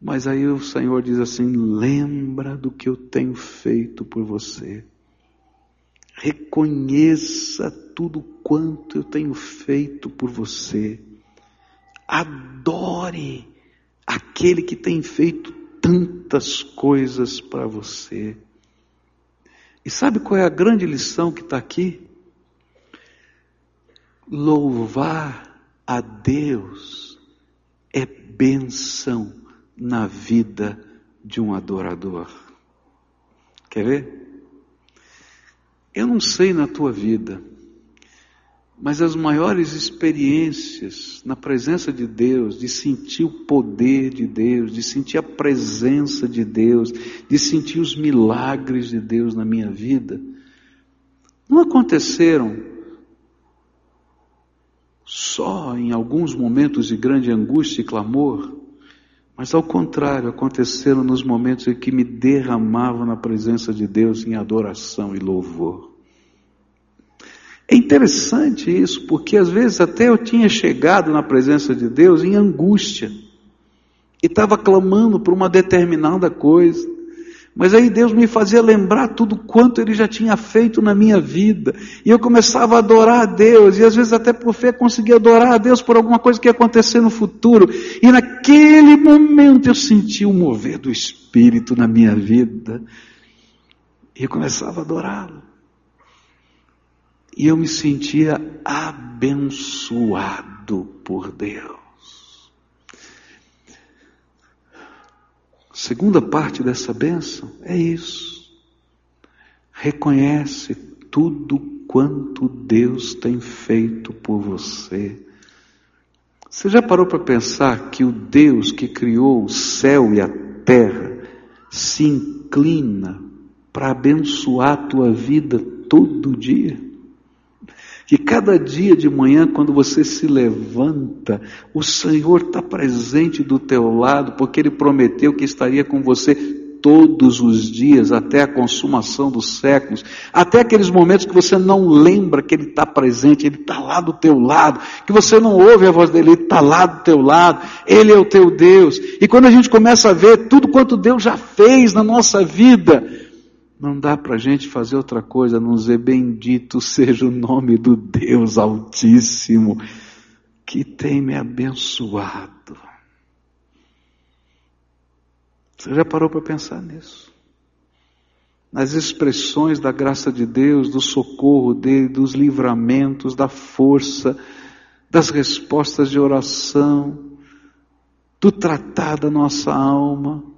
Mas aí o Senhor diz assim: lembra do que eu tenho feito por você. Reconheça tudo quanto eu tenho feito por você. Adore aquele que tem feito tantas coisas para você. E sabe qual é a grande lição que está aqui? Louvar a Deus é benção na vida de um adorador. Quer ver? Eu não sei na tua vida, mas as maiores experiências na presença de Deus, de sentir o poder de Deus, de sentir a presença de Deus, de sentir os milagres de Deus na minha vida, não aconteceram só em alguns momentos de grande angústia e clamor, mas ao contrário, aconteceram nos momentos em que me derramava na presença de Deus em adoração e louvor. É interessante isso, porque às vezes até eu tinha chegado na presença de Deus em angústia e estava clamando por uma determinada coisa. Mas aí Deus me fazia lembrar tudo quanto Ele já tinha feito na minha vida. E eu começava a adorar a Deus. E às vezes até por fé conseguia adorar a Deus por alguma coisa que ia acontecer no futuro. E naquele momento eu sentia o mover do Espírito na minha vida. E eu começava a adorá-lo. E eu me sentia abençoado por Deus. Segunda parte dessa bênção é isso. Reconhece tudo quanto Deus tem feito por você. Você já parou para pensar que o Deus que criou o céu e a terra se inclina para abençoar a tua vida todo dia? Que cada dia de manhã, quando você se levanta, o Senhor está presente do teu lado, porque Ele prometeu que estaria com você todos os dias, até a consumação dos séculos, até aqueles momentos que você não lembra que Ele está presente, Ele está lá do teu lado, que você não ouve a voz dele, Ele está lá do teu lado, Ele é o teu Deus. E quando a gente começa a ver tudo quanto Deus já fez na nossa vida, não dá para a gente fazer outra coisa, não dizer bendito seja o nome do Deus Altíssimo, que tem me abençoado. Você já parou para pensar nisso? Nas expressões da graça de Deus, do socorro dele, dos livramentos, da força, das respostas de oração, do tratar da nossa alma.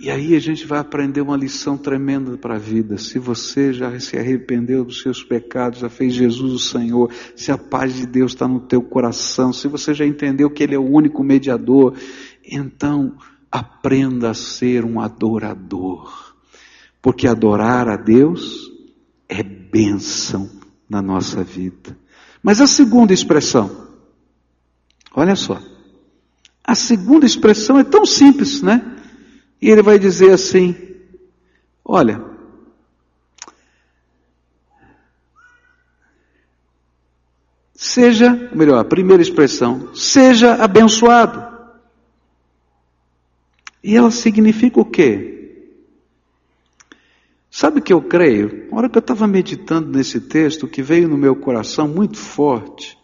E aí a gente vai aprender uma lição tremenda para a vida. Se você já se arrependeu dos seus pecados, já fez Jesus o Senhor, se a paz de Deus está no teu coração, se você já entendeu que Ele é o único mediador, então aprenda a ser um adorador, porque adorar a Deus é bênção na nossa vida. Mas a segunda expressão, olha só, a segunda expressão é tão simples, né? E ele vai dizer assim: olha, seja, melhor, a primeira expressão, seja abençoado. E ela significa o quê? Sabe o que eu creio? Na hora que eu estava meditando nesse texto, que veio no meu coração muito forte,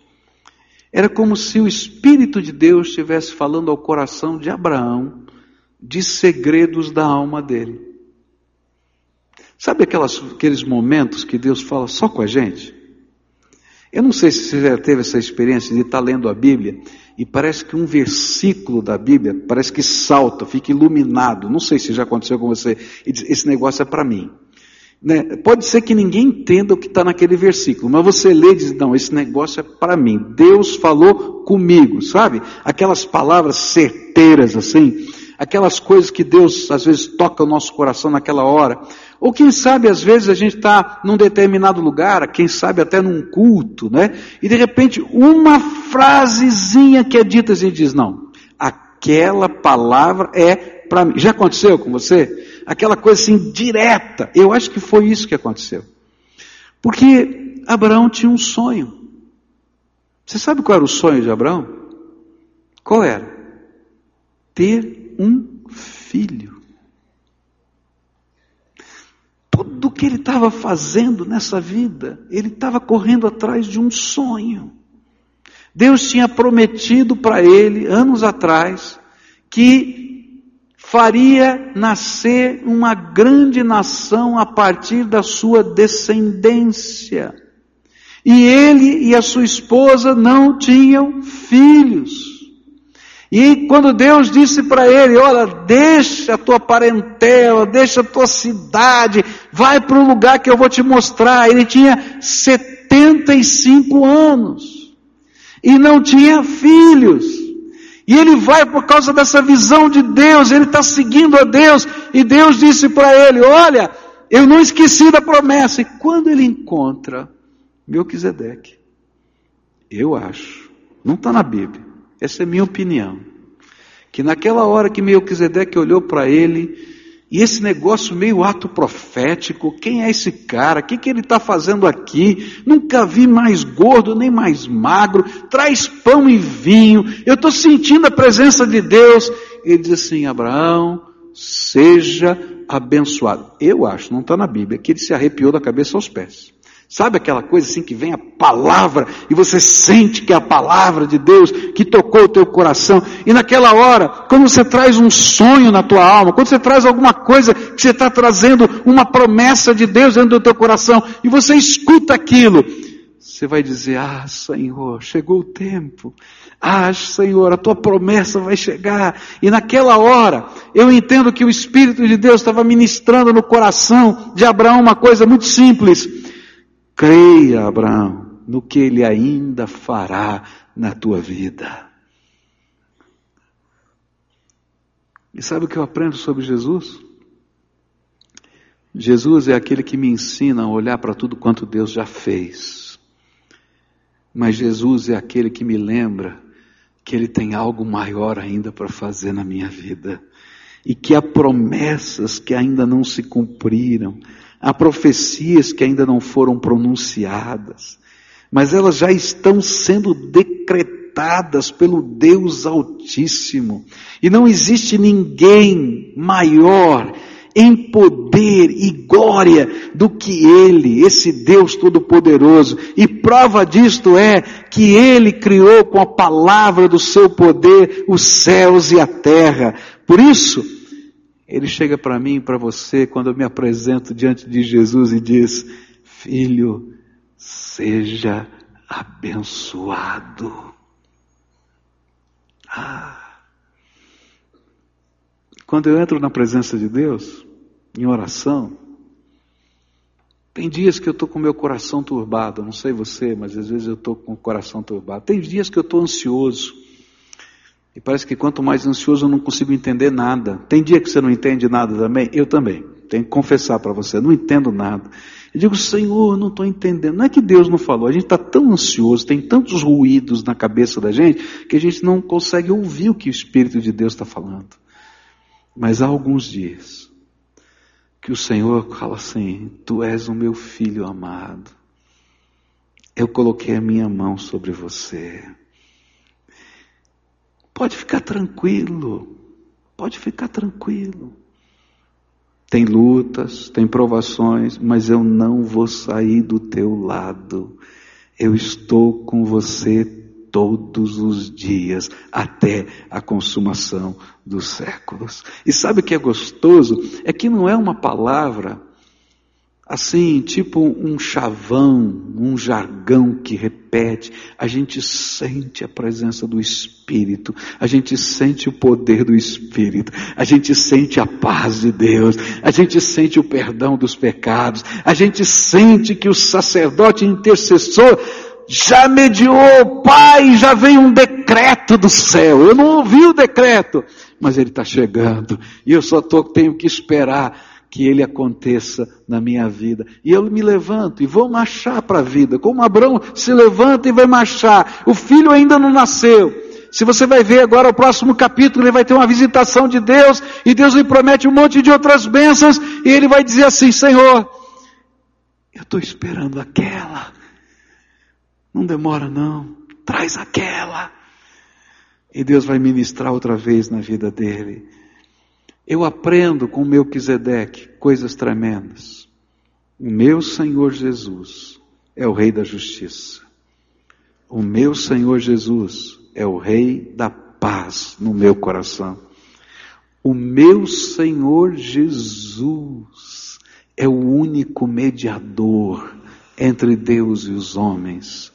era como se o Espírito de Deus estivesse falando ao coração de Abraão de segredos da alma dele. Sabe aquelas, aqueles momentos que Deus fala só com a gente? Eu não sei se você já teve essa experiência de estar lendo a Bíblia e parece que um versículo da Bíblia parece que salta, fica iluminado. Não sei se já aconteceu com você. E diz, esse negócio é para mim. Né? Pode ser que ninguém entenda o que está naquele versículo, mas você lê e diz: não, esse negócio é para mim. Deus falou comigo, sabe? Aquelas palavras certeiras assim, aquelas coisas que Deus às vezes toca o nosso coração naquela hora. Ou quem sabe, às vezes, a gente está num determinado lugar, quem sabe até num culto, né? E de repente, uma frasezinha que é dita, a gente diz, não, aquela palavra é para mim. Já aconteceu com você? Aquela coisa assim, direta. Eu acho que foi isso que aconteceu. Porque Abraão tinha um sonho. Você sabe qual era o sonho de Abraão? Qual era? Ter um filho. tudo que ele estava fazendo nessa vida, ele estava correndo atrás de um sonho. Deus tinha prometido para ele, anos atrás, que faria nascer uma grande nação a partir da sua descendência. E ele e a sua esposa não tinham filhos. E quando Deus disse para ele: Olha, deixa a tua parentela, deixa a tua cidade, vai para o lugar que eu vou te mostrar. Ele tinha 75 anos e não tinha filhos. E ele vai por causa dessa visão de Deus, ele está seguindo a Deus, e Deus disse para ele: Olha, eu não esqueci da promessa. E quando ele encontra Melquisedeque, eu acho, não está na Bíblia, essa é minha opinião. Que naquela hora que Melquisedeque olhou para ele, e esse negócio meio ato profético, quem é esse cara? O que, que ele está fazendo aqui? Nunca vi mais gordo nem mais magro, traz pão e vinho, eu estou sentindo a presença de Deus. Ele diz assim: Abraão, seja abençoado. Eu acho, não está na Bíblia, que ele se arrepiou da cabeça aos pés. Sabe aquela coisa assim que vem a palavra e você sente que é a palavra de Deus que tocou o teu coração. E naquela hora, quando você traz um sonho na tua alma, quando você traz alguma coisa que você está trazendo uma promessa de Deus dentro do teu coração e você escuta aquilo, você vai dizer: Ah, Senhor, chegou o tempo. Ah, Senhor, a tua promessa vai chegar. E naquela hora, eu entendo que o Espírito de Deus estava ministrando no coração de Abraão uma coisa muito simples. Creia, Abraão, no que ele ainda fará na tua vida. E sabe o que eu aprendo sobre Jesus? Jesus é aquele que me ensina a olhar para tudo quanto Deus já fez. Mas Jesus é aquele que me lembra que Ele tem algo maior ainda para fazer na minha vida. e que há promessas que ainda não se cumpriram, há profecias que ainda não foram pronunciadas, mas elas já estão sendo decretadas pelo Deus Altíssimo. E não existe ninguém maior em poder e glória do que Ele, esse Deus Todo-Poderoso. E prova disto é que Ele criou com a palavra do seu poder os céus e a terra. Por isso, Ele chega para mim e para você quando eu me apresento diante de Jesus e diz: Filho, seja abençoado. Ah. Quando eu entro na presença de Deus, em oração, tem dias que eu estou com meu coração turbado, não sei você, mas às vezes eu estou com o coração turbado. Tem dias que eu estou ansioso. E parece que quanto mais ansioso eu não consigo entender nada. Tem dia que você não entende nada também? Eu também. Tenho que confessar para você, não entendo nada. Eu digo, Senhor, não estou entendendo. Não é que Deus não falou, a gente está tão ansioso, tem tantos ruídos na cabeça da gente, que a gente não consegue ouvir o que o Espírito de Deus está falando. Mas há alguns dias que o Senhor fala assim: Tu és o meu filho amado. Eu coloquei a minha mão sobre você. Pode ficar tranquilo. Pode ficar tranquilo. Tem lutas, tem provações, mas eu não vou sair do teu lado. Eu estou com você todos os dias, até a consumação dos séculos. E sabe o que é gostoso? É que não é uma palavra assim, tipo um chavão, um jargão que repete. A gente sente a presença do Espírito, a gente sente o poder do Espírito, a gente sente a paz de Deus, a gente sente o perdão dos pecados, a gente sente que o sacerdote intercessor já mediou, Pai, já vem um decreto do céu. Eu não ouvi o decreto, mas ele está chegando. E eu só tô, tenho que esperar que ele aconteça na minha vida. E eu me levanto e vou marchar para a vida. Como Abraão se levanta e vai marchar. O filho ainda não nasceu. Se você vai ver agora o próximo capítulo, ele vai ter uma visitação de Deus, e Deus lhe promete um monte de outras bênçãos, e ele vai dizer assim: Senhor, eu estou esperando aquela não demora não. Traz aquela. E Deus vai ministrar outra vez na vida dele. Eu aprendo com o meu Quisedeque coisas tremendas. O meu Senhor Jesus é o Rei da Justiça. O meu Senhor Jesus é o Rei da paz no meu coração. O meu Senhor Jesus é o único mediador entre Deus e os homens.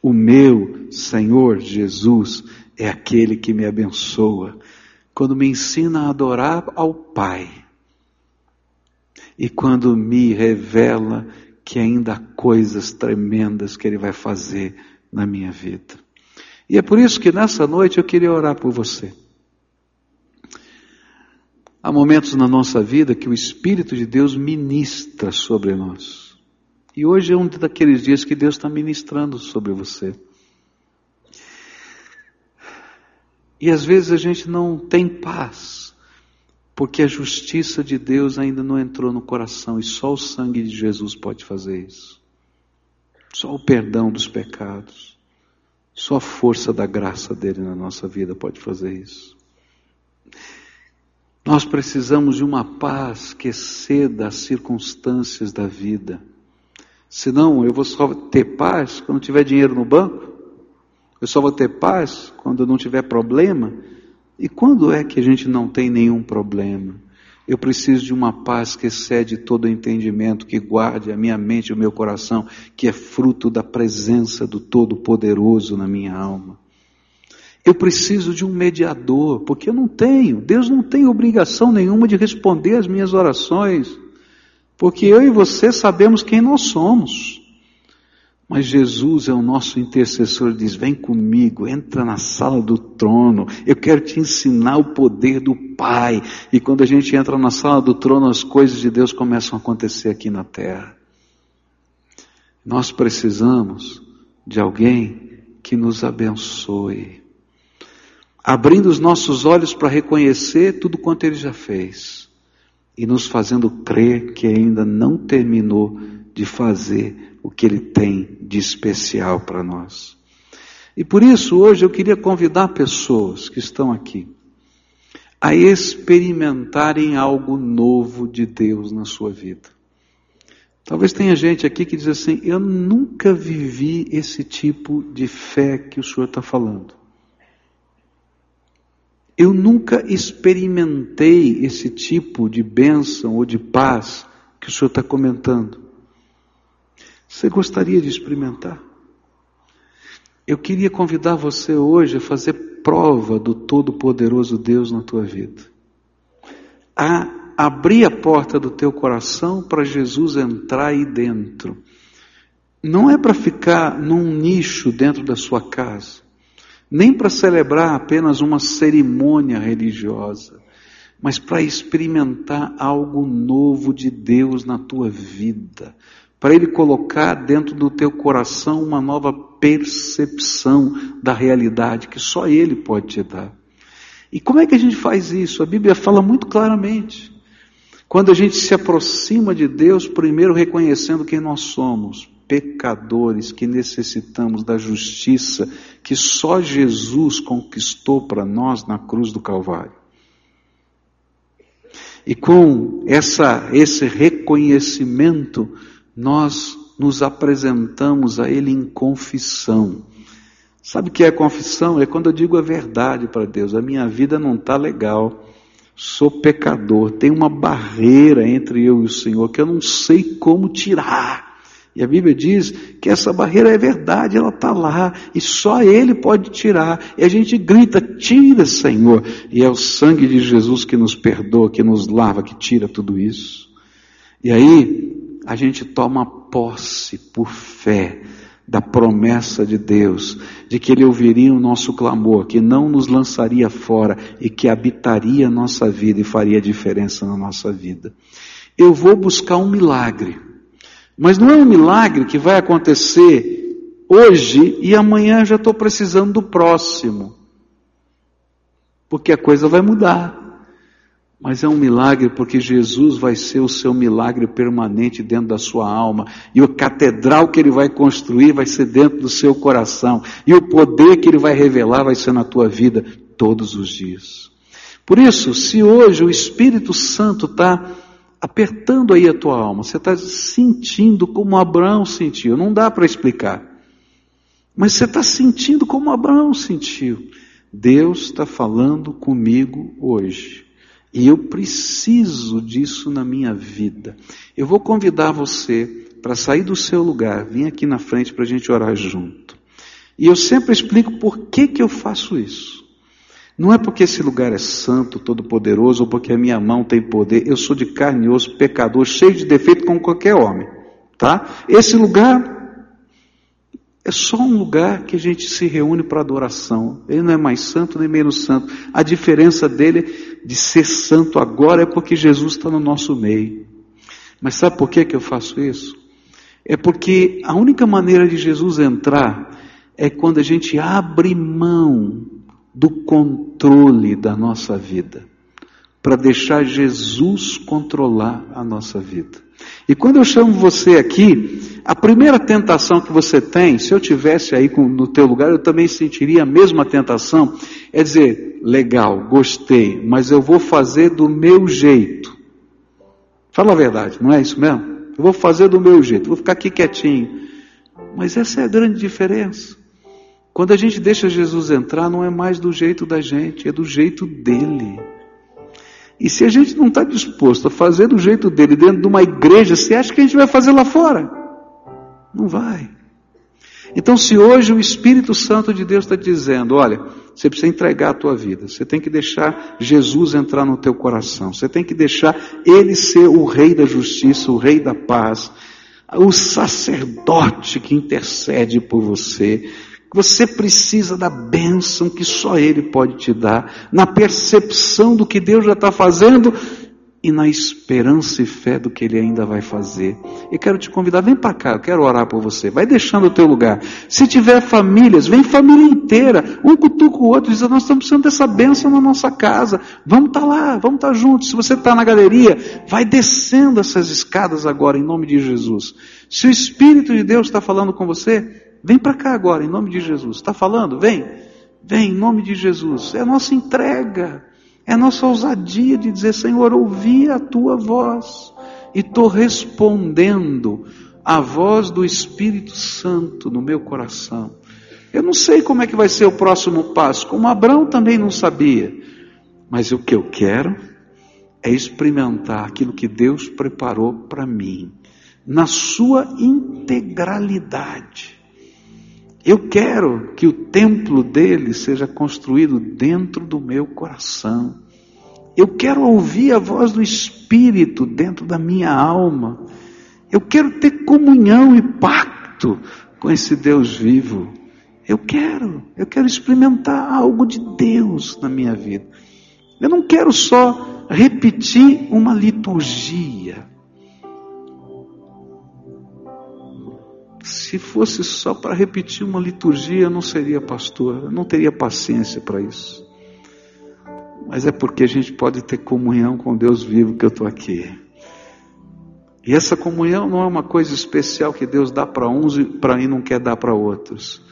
O meu Senhor Jesus é aquele que me abençoa quando me ensina a adorar ao Pai e quando me revela que ainda há coisas tremendas que Ele vai fazer na minha vida. E é por isso que nessa noite eu queria orar por você. Há momentos na nossa vida que o Espírito de Deus ministra sobre nós. E hoje é um daqueles dias que Deus está ministrando sobre você. E às vezes a gente não tem paz, porque a justiça de Deus ainda não entrou no coração, e só o sangue de Jesus pode fazer isso. Só o perdão dos pecados, só a força da graça dele na nossa vida pode fazer isso. Nós precisamos de uma paz que exceda as circunstâncias da vida. Senão eu vou só ter paz quando tiver dinheiro no banco. Eu só vou ter paz quando não tiver problema. E quando é que a gente não tem nenhum problema? Eu preciso de uma paz que excede todo entendimento, que guarde a minha mente e o meu coração, que é fruto da presença do Todo-Poderoso na minha alma. Eu preciso de um mediador, porque eu não tenho. Deus não tem obrigação nenhuma de responder às minhas orações. Porque eu e você sabemos quem nós somos. Mas Jesus é o nosso intercessor, diz: Vem comigo, entra na sala do trono, eu quero te ensinar o poder do Pai. E quando a gente entra na sala do trono, as coisas de Deus começam a acontecer aqui na terra. Nós precisamos de alguém que nos abençoe. abrindo os nossos olhos para reconhecer tudo quanto Ele já fez e nos fazendo crer que ainda não terminou de fazer o que Ele tem de especial para nós. E por isso hoje eu queria convidar pessoas que estão aqui a experimentarem algo novo de Deus na sua vida. Talvez tenha gente aqui que diz assim: Eu nunca vivi esse tipo de fé que o Senhor está falando. Eu nunca experimentei esse tipo de bênção ou de paz que o Senhor está comentando. Você gostaria de experimentar? Eu queria convidar você hoje a fazer prova do Todo-Poderoso Deus na tua vida. A abrir a porta do teu coração para Jesus entrar aí dentro. Não é para ficar num nicho dentro da sua casa nem para celebrar apenas uma cerimônia religiosa, mas para experimentar algo novo de Deus na tua vida, para Ele colocar dentro do teu coração uma nova percepção da realidade que só Ele pode te dar. E como é que a gente faz isso? A Bíblia fala muito claramente. Quando a gente se aproxima de Deus, primeiro reconhecendo quem nós somos, pecadores que necessitamos da justiça que só Jesus conquistou para nós na cruz do Calvário. E com essa, esse reconhecimento, nós nos apresentamos a Ele em confissão. Sabe o que é confissão? É quando eu digo a verdade para Deus. A minha vida não está legal. Sou pecador. Tem uma barreira entre eu e o Senhor que eu não sei como tirar. E a Bíblia diz que essa barreira é verdade, ela está lá, e só Ele pode tirar. E a gente grita: tira, Senhor. E é o sangue de Jesus que nos perdoa, que nos lava, que tira tudo isso. E aí, a gente toma posse por fé da promessa de Deus, de que Ele ouviria o nosso clamor, que não nos lançaria fora e que habitaria a nossa vida e faria diferença na nossa vida. Eu vou buscar um milagre. Mas não é um milagre que vai acontecer hoje e amanhã já estou precisando do próximo. Porque a coisa vai mudar. Mas é um milagre porque Jesus vai ser o seu milagre permanente dentro da sua alma. E o catedral que ele vai construir vai ser dentro do seu coração. E o poder que ele vai revelar vai ser na tua vida todos os dias. Por isso, se hoje o Espírito Santo está apertando aí a tua alma, você está sentindo como Abraão sentiu, não dá para explicar, mas você está sentindo como Abraão sentiu. Deus está falando comigo hoje. E eu preciso disso na minha vida. Eu vou convidar você para sair do seu lugar, vir aqui na frente para a gente orar junto. E eu sempre explico por que, que eu faço isso. Não é porque esse lugar é santo, todo-poderoso, ou porque a minha mão tem poder. Eu sou de carne e osso, pecador, cheio de defeito como qualquer homem. Tá? Esse lugar é só um lugar que a gente se reúne para adoração. Ele não é mais santo nem menos santo. A diferença dele de ser santo agora é porque Jesus está no nosso meio. Mas sabe por que, que eu faço isso? É porque a única maneira de Jesus entrar é quando a gente abre mão do controle da nossa vida, para deixar Jesus controlar a nossa vida. E quando eu chamo você aqui, a primeira tentação que você tem, se eu tivesse aí no teu lugar, eu também sentiria a mesma tentação, é dizer, legal, gostei, mas eu vou fazer do meu jeito. Fala a verdade, não é isso mesmo? Eu vou fazer do meu jeito, vou ficar aqui quietinho. Mas essa é a grande diferença. Quando a gente deixa Jesus entrar, não é mais do jeito da gente, é do jeito dele. E se a gente não está disposto a fazer do jeito dele dentro de uma igreja, você acha que a gente vai fazer lá fora? Não vai. Então, se hoje o Espírito Santo de Deus está dizendo, olha, você precisa entregar a tua vida, você tem que deixar Jesus entrar no teu coração, você tem que deixar Ele ser o Rei da justiça, o Rei da paz, o sacerdote que intercede por você, você precisa da bênção que só Ele pode te dar, na percepção do que Deus já está fazendo, e na esperança e fé do que Ele ainda vai fazer. Eu quero te convidar, vem para cá, eu quero orar por você. Vai deixando o teu lugar. Se tiver famílias, vem família inteira. Um cutuca o outro, diz, nós estamos precisando dessa bênção na nossa casa. Vamos estar tá lá, vamos estar tá juntos. Se você está na galeria, vai descendo essas escadas agora, em nome de Jesus. Se o Espírito de Deus está falando com você, vem para cá agora, em nome de Jesus. Está falando? Vem. Vem, em nome de Jesus. É a nossa entrega. É a nossa ousadia de dizer, Senhor, ouvi a tua voz e estou respondendo à voz do Espírito Santo no meu coração. Eu não sei como é que vai ser o próximo passo, como Abraão também não sabia, mas o que eu quero é experimentar aquilo que Deus preparou para mim, na sua integralidade. Eu quero que o templo dele seja construído dentro do meu coração. Eu quero ouvir a voz do Espírito dentro da minha alma. Eu quero ter comunhão e pacto com esse Deus vivo. Eu quero, eu quero experimentar algo de Deus na minha vida. Eu não quero só repetir uma liturgia. Se fosse só para repetir uma liturgia, eu não seria pastor, eu não teria paciência para isso. Mas é porque a gente pode ter comunhão com Deus vivo que eu estou aqui. E essa comunhão não é uma coisa especial que Deus dá para uns e para mim não quer dar para outros.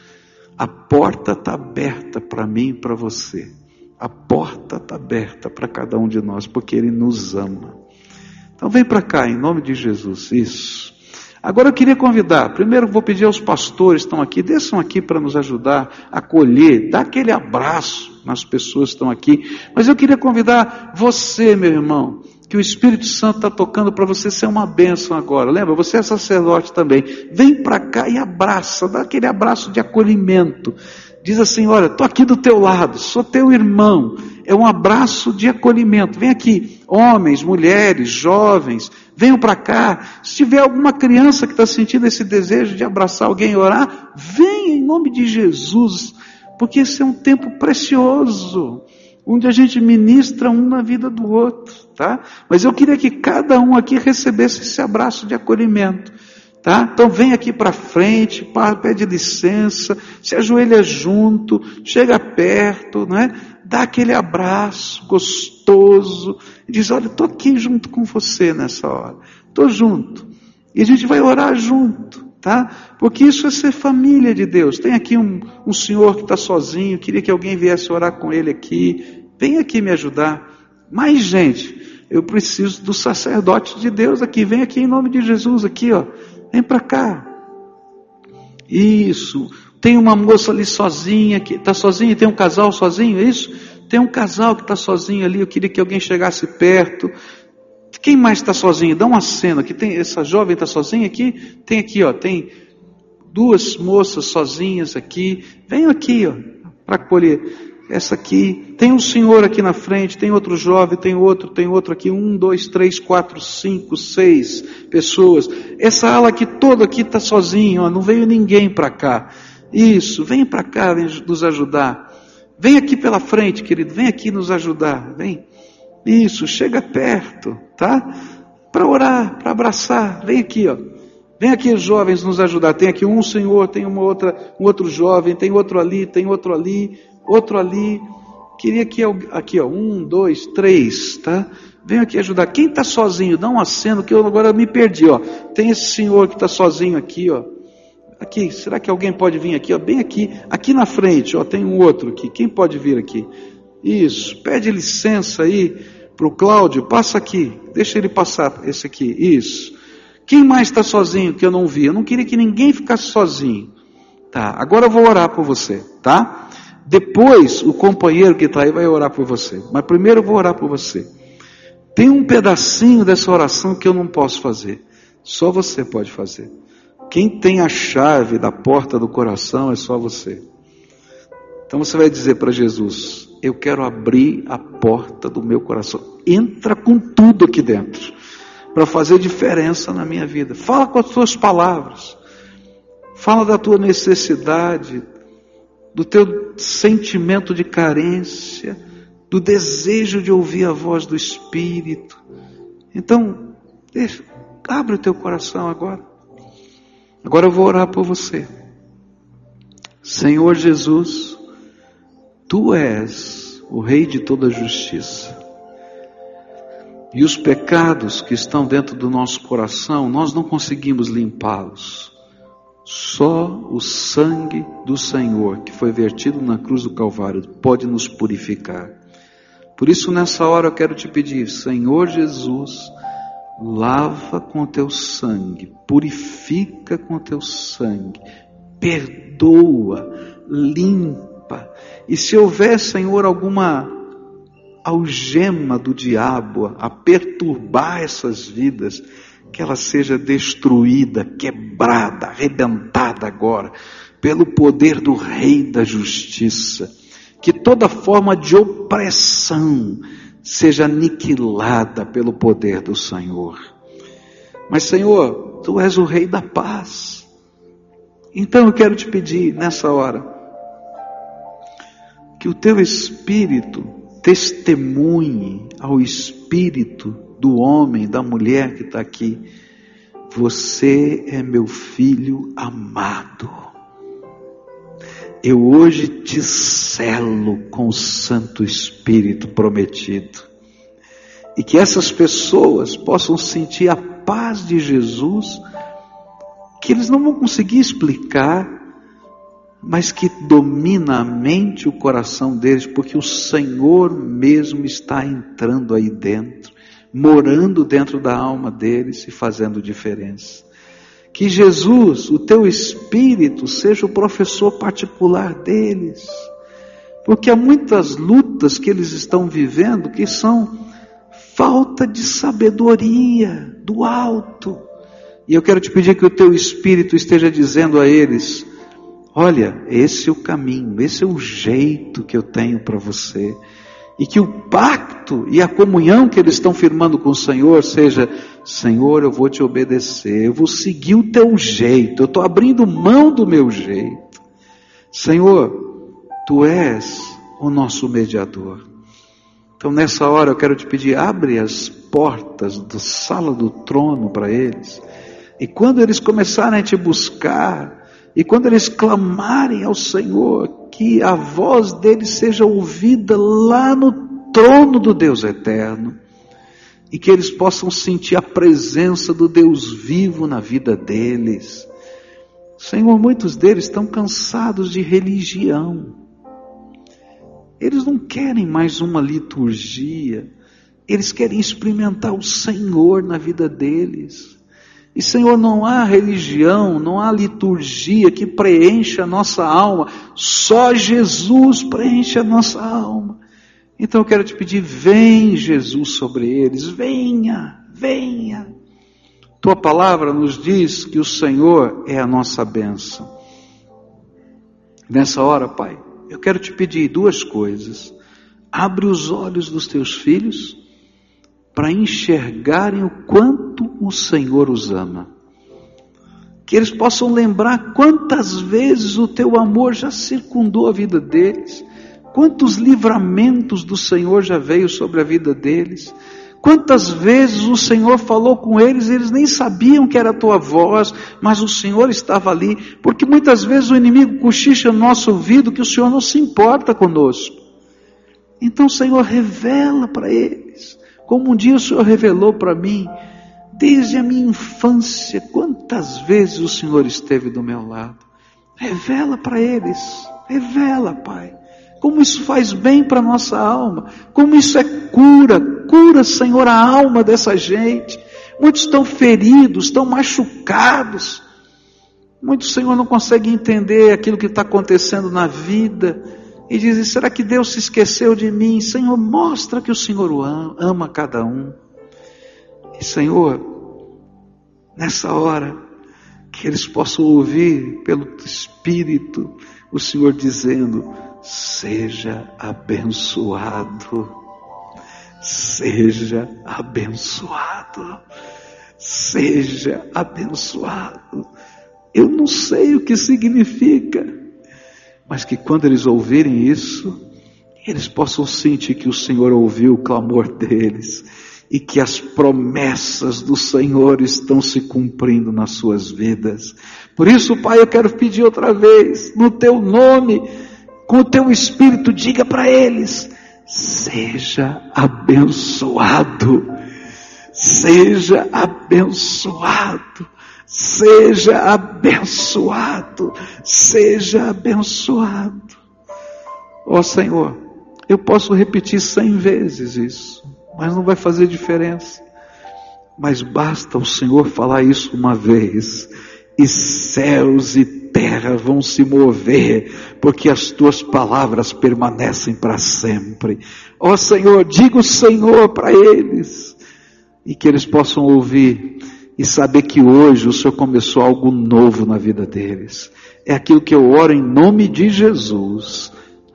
A porta está aberta para mim e para você. A porta está aberta para cada um de nós, porque Ele nos ama. Então vem para cá, em nome de Jesus. Isso. Agora eu queria convidar, primeiro vou pedir aos pastores que estão aqui, desçam aqui para nos ajudar a acolher, dar aquele abraço nas pessoas que estão aqui. Mas eu queria convidar você, meu irmão, que o Espírito Santo está tocando para você ser uma bênção agora. Lembra? Você é sacerdote também. Vem para cá e abraça, dá aquele abraço de acolhimento. Diz assim: Olha, estou aqui do teu lado, sou teu irmão. É um abraço de acolhimento. Vem aqui, homens, mulheres, jovens, venham para cá. Se tiver alguma criança que está sentindo esse desejo de abraçar alguém e orar, venha em nome de Jesus, porque esse é um tempo precioso, onde a gente ministra um na vida do outro, tá? Mas eu queria que cada um aqui recebesse esse abraço de acolhimento. Tá? Então vem aqui para frente, pede licença, se ajoelha junto, chega perto, né? Dá aquele abraço gostoso, e diz: Olha, estou aqui junto com você nessa hora, estou junto. E a gente vai orar junto, tá? Porque isso é ser família de Deus. Tem aqui um, um senhor que está sozinho, queria que alguém viesse orar com ele aqui, vem aqui me ajudar. Mais gente, eu preciso do sacerdote de Deus aqui, vem aqui em nome de Jesus, aqui, ó. Vem para cá. Isso. Tem uma moça ali sozinha, que está sozinha, tem um casal sozinho, é isso? Tem um casal que está sozinho ali, eu queria que alguém chegasse perto. Quem mais está sozinho? Dá uma cena que tem essa jovem está sozinha aqui, tem aqui, ó, tem duas moças sozinhas aqui. Venham aqui, ó, para colher essa aqui, tem um senhor aqui na frente, tem outro jovem, tem outro, tem outro aqui, um, dois, três, quatro, cinco, seis pessoas. Essa ala aqui toda aqui está sozinha, ó, não veio ninguém para cá. Isso, vem para cá, vem nos ajudar. Vem aqui pela frente, querido, vem aqui nos ajudar, vem. Isso, chega perto, tá? Para orar, para abraçar, vem aqui, ó. Vem aqui jovens nos ajudar. Tem aqui um senhor, tem uma outra, um outro jovem, tem outro ali, tem outro ali, outro ali. Queria que aqui, ó, um, dois, três, tá? Vem aqui ajudar. Quem está sozinho, dá um aceno que eu agora me perdi, ó. Tem esse senhor que está sozinho aqui, ó. Aqui, será que alguém pode vir aqui? Ó, bem aqui, aqui na frente, ó, tem um outro aqui. Quem pode vir aqui? Isso, pede licença aí para o Cláudio, passa aqui, deixa ele passar esse aqui. Isso. Quem mais está sozinho que eu não vi? Eu não queria que ninguém ficasse sozinho. Tá, agora eu vou orar por você, tá? Depois o companheiro que está aí vai orar por você. Mas primeiro eu vou orar por você. Tem um pedacinho dessa oração que eu não posso fazer. Só você pode fazer. Quem tem a chave da porta do coração é só você. Então você vai dizer para Jesus: Eu quero abrir a porta do meu coração. Entra com tudo aqui dentro, para fazer diferença na minha vida. Fala com as tuas palavras. Fala da tua necessidade, do teu sentimento de carência, do desejo de ouvir a voz do Espírito. Então, deixa, abre o teu coração agora. Agora eu vou orar por você. Senhor Jesus, tu és o Rei de toda justiça. E os pecados que estão dentro do nosso coração, nós não conseguimos limpá-los. Só o sangue do Senhor, que foi vertido na cruz do Calvário, pode nos purificar. Por isso, nessa hora, eu quero te pedir, Senhor Jesus, lava com o teu sangue, purifica com o teu sangue, perdoa, limpa. E se houver, Senhor, alguma algema do diabo a perturbar essas vidas, que ela seja destruída, quebrada, arrebentada agora, pelo poder do Rei da Justiça. Que toda forma de opressão seja aniquilada pelo poder do Senhor. Mas, Senhor, Tu és o Rei da paz. Então eu quero te pedir nessa hora que o Teu Espírito testemunhe ao Espírito do homem, da mulher que está aqui. Você é meu filho amado. Eu hoje te selo com o Santo Espírito prometido. E que essas pessoas possam sentir a paz de Jesus, que eles não vão conseguir explicar, mas que domina a mente e o coração deles, porque o Senhor mesmo está entrando aí dentro morando dentro da alma deles e fazendo diferença. Que Jesus, o teu Espírito, seja o professor particular deles. Porque há muitas lutas que eles estão vivendo que são falta de sabedoria do alto. E eu quero te pedir que o teu Espírito esteja dizendo a eles: olha, esse é o caminho, esse é o jeito que eu tenho para você e que o pacto e a comunhão que eles estão firmando com o Senhor seja: Senhor, eu vou te obedecer, eu vou seguir o teu jeito, eu estou abrindo mão do meu jeito. Senhor, tu és o nosso mediador. Então, nessa hora, eu quero te pedir: abre as portas da sala do trono para eles, e quando eles começarem a te buscar, e quando eles clamarem ao Senhor, que a voz deles seja ouvida lá no trono do Deus eterno e que eles possam sentir a presença do Deus vivo na vida deles. Senhor, muitos deles estão cansados de religião. Eles não querem mais uma liturgia. Eles querem experimentar o Senhor na vida deles. E Senhor, não há religião, não há liturgia que preencha a nossa alma, só Jesus preenche a nossa alma. Então eu quero te pedir, vem Jesus sobre eles, venha, venha. Tua palavra nos diz que o Senhor é a nossa bênção. Nessa hora, Pai, eu quero te pedir duas coisas. Abre os olhos dos teus filhos para enxergarem o quanto o Senhor os ama. Que eles possam lembrar quantas vezes o teu amor já circundou a vida deles, quantos livramentos do Senhor já veio sobre a vida deles, quantas vezes o Senhor falou com eles, eles nem sabiam que era a tua voz, mas o Senhor estava ali, porque muitas vezes o inimigo cochicha no nosso ouvido que o Senhor não se importa conosco. Então, Senhor, revela para eles como um dia o Senhor revelou para mim, desde a minha infância, quantas vezes o Senhor esteve do meu lado. Revela para eles, revela, Pai. Como isso faz bem para nossa alma, como isso é cura, cura, Senhor, a alma dessa gente. Muitos estão feridos, estão machucados. Muitos, Senhor, não conseguem entender aquilo que está acontecendo na vida e dizem: será que Deus se esqueceu de mim? Senhor, mostra que o Senhor ama cada um. E Senhor, nessa hora, que eles possam ouvir pelo Espírito o Senhor dizendo: seja abençoado, seja abençoado, seja abençoado. Eu não sei o que significa mas que quando eles ouvirem isso, eles possam sentir que o Senhor ouviu o clamor deles e que as promessas do Senhor estão se cumprindo nas suas vidas. Por isso, Pai, eu quero pedir outra vez, no teu nome, com o teu espírito, diga para eles: seja abençoado, seja abençoado, seja abençoado, seja abençoado. Ó Senhor, eu posso repetir cem vezes isso, mas não vai fazer diferença. Mas basta o Senhor falar isso uma vez, e céus e terra vão se mover, porque as tuas palavras permanecem para sempre. Ó Senhor, diga o Senhor para eles, e que eles possam ouvir e saber que hoje o Senhor começou algo novo na vida deles. É aquilo que eu oro em nome de Jesus.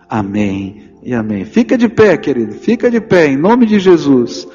Amém e amém. Fica de pé, querido, fica de pé, em nome de Jesus.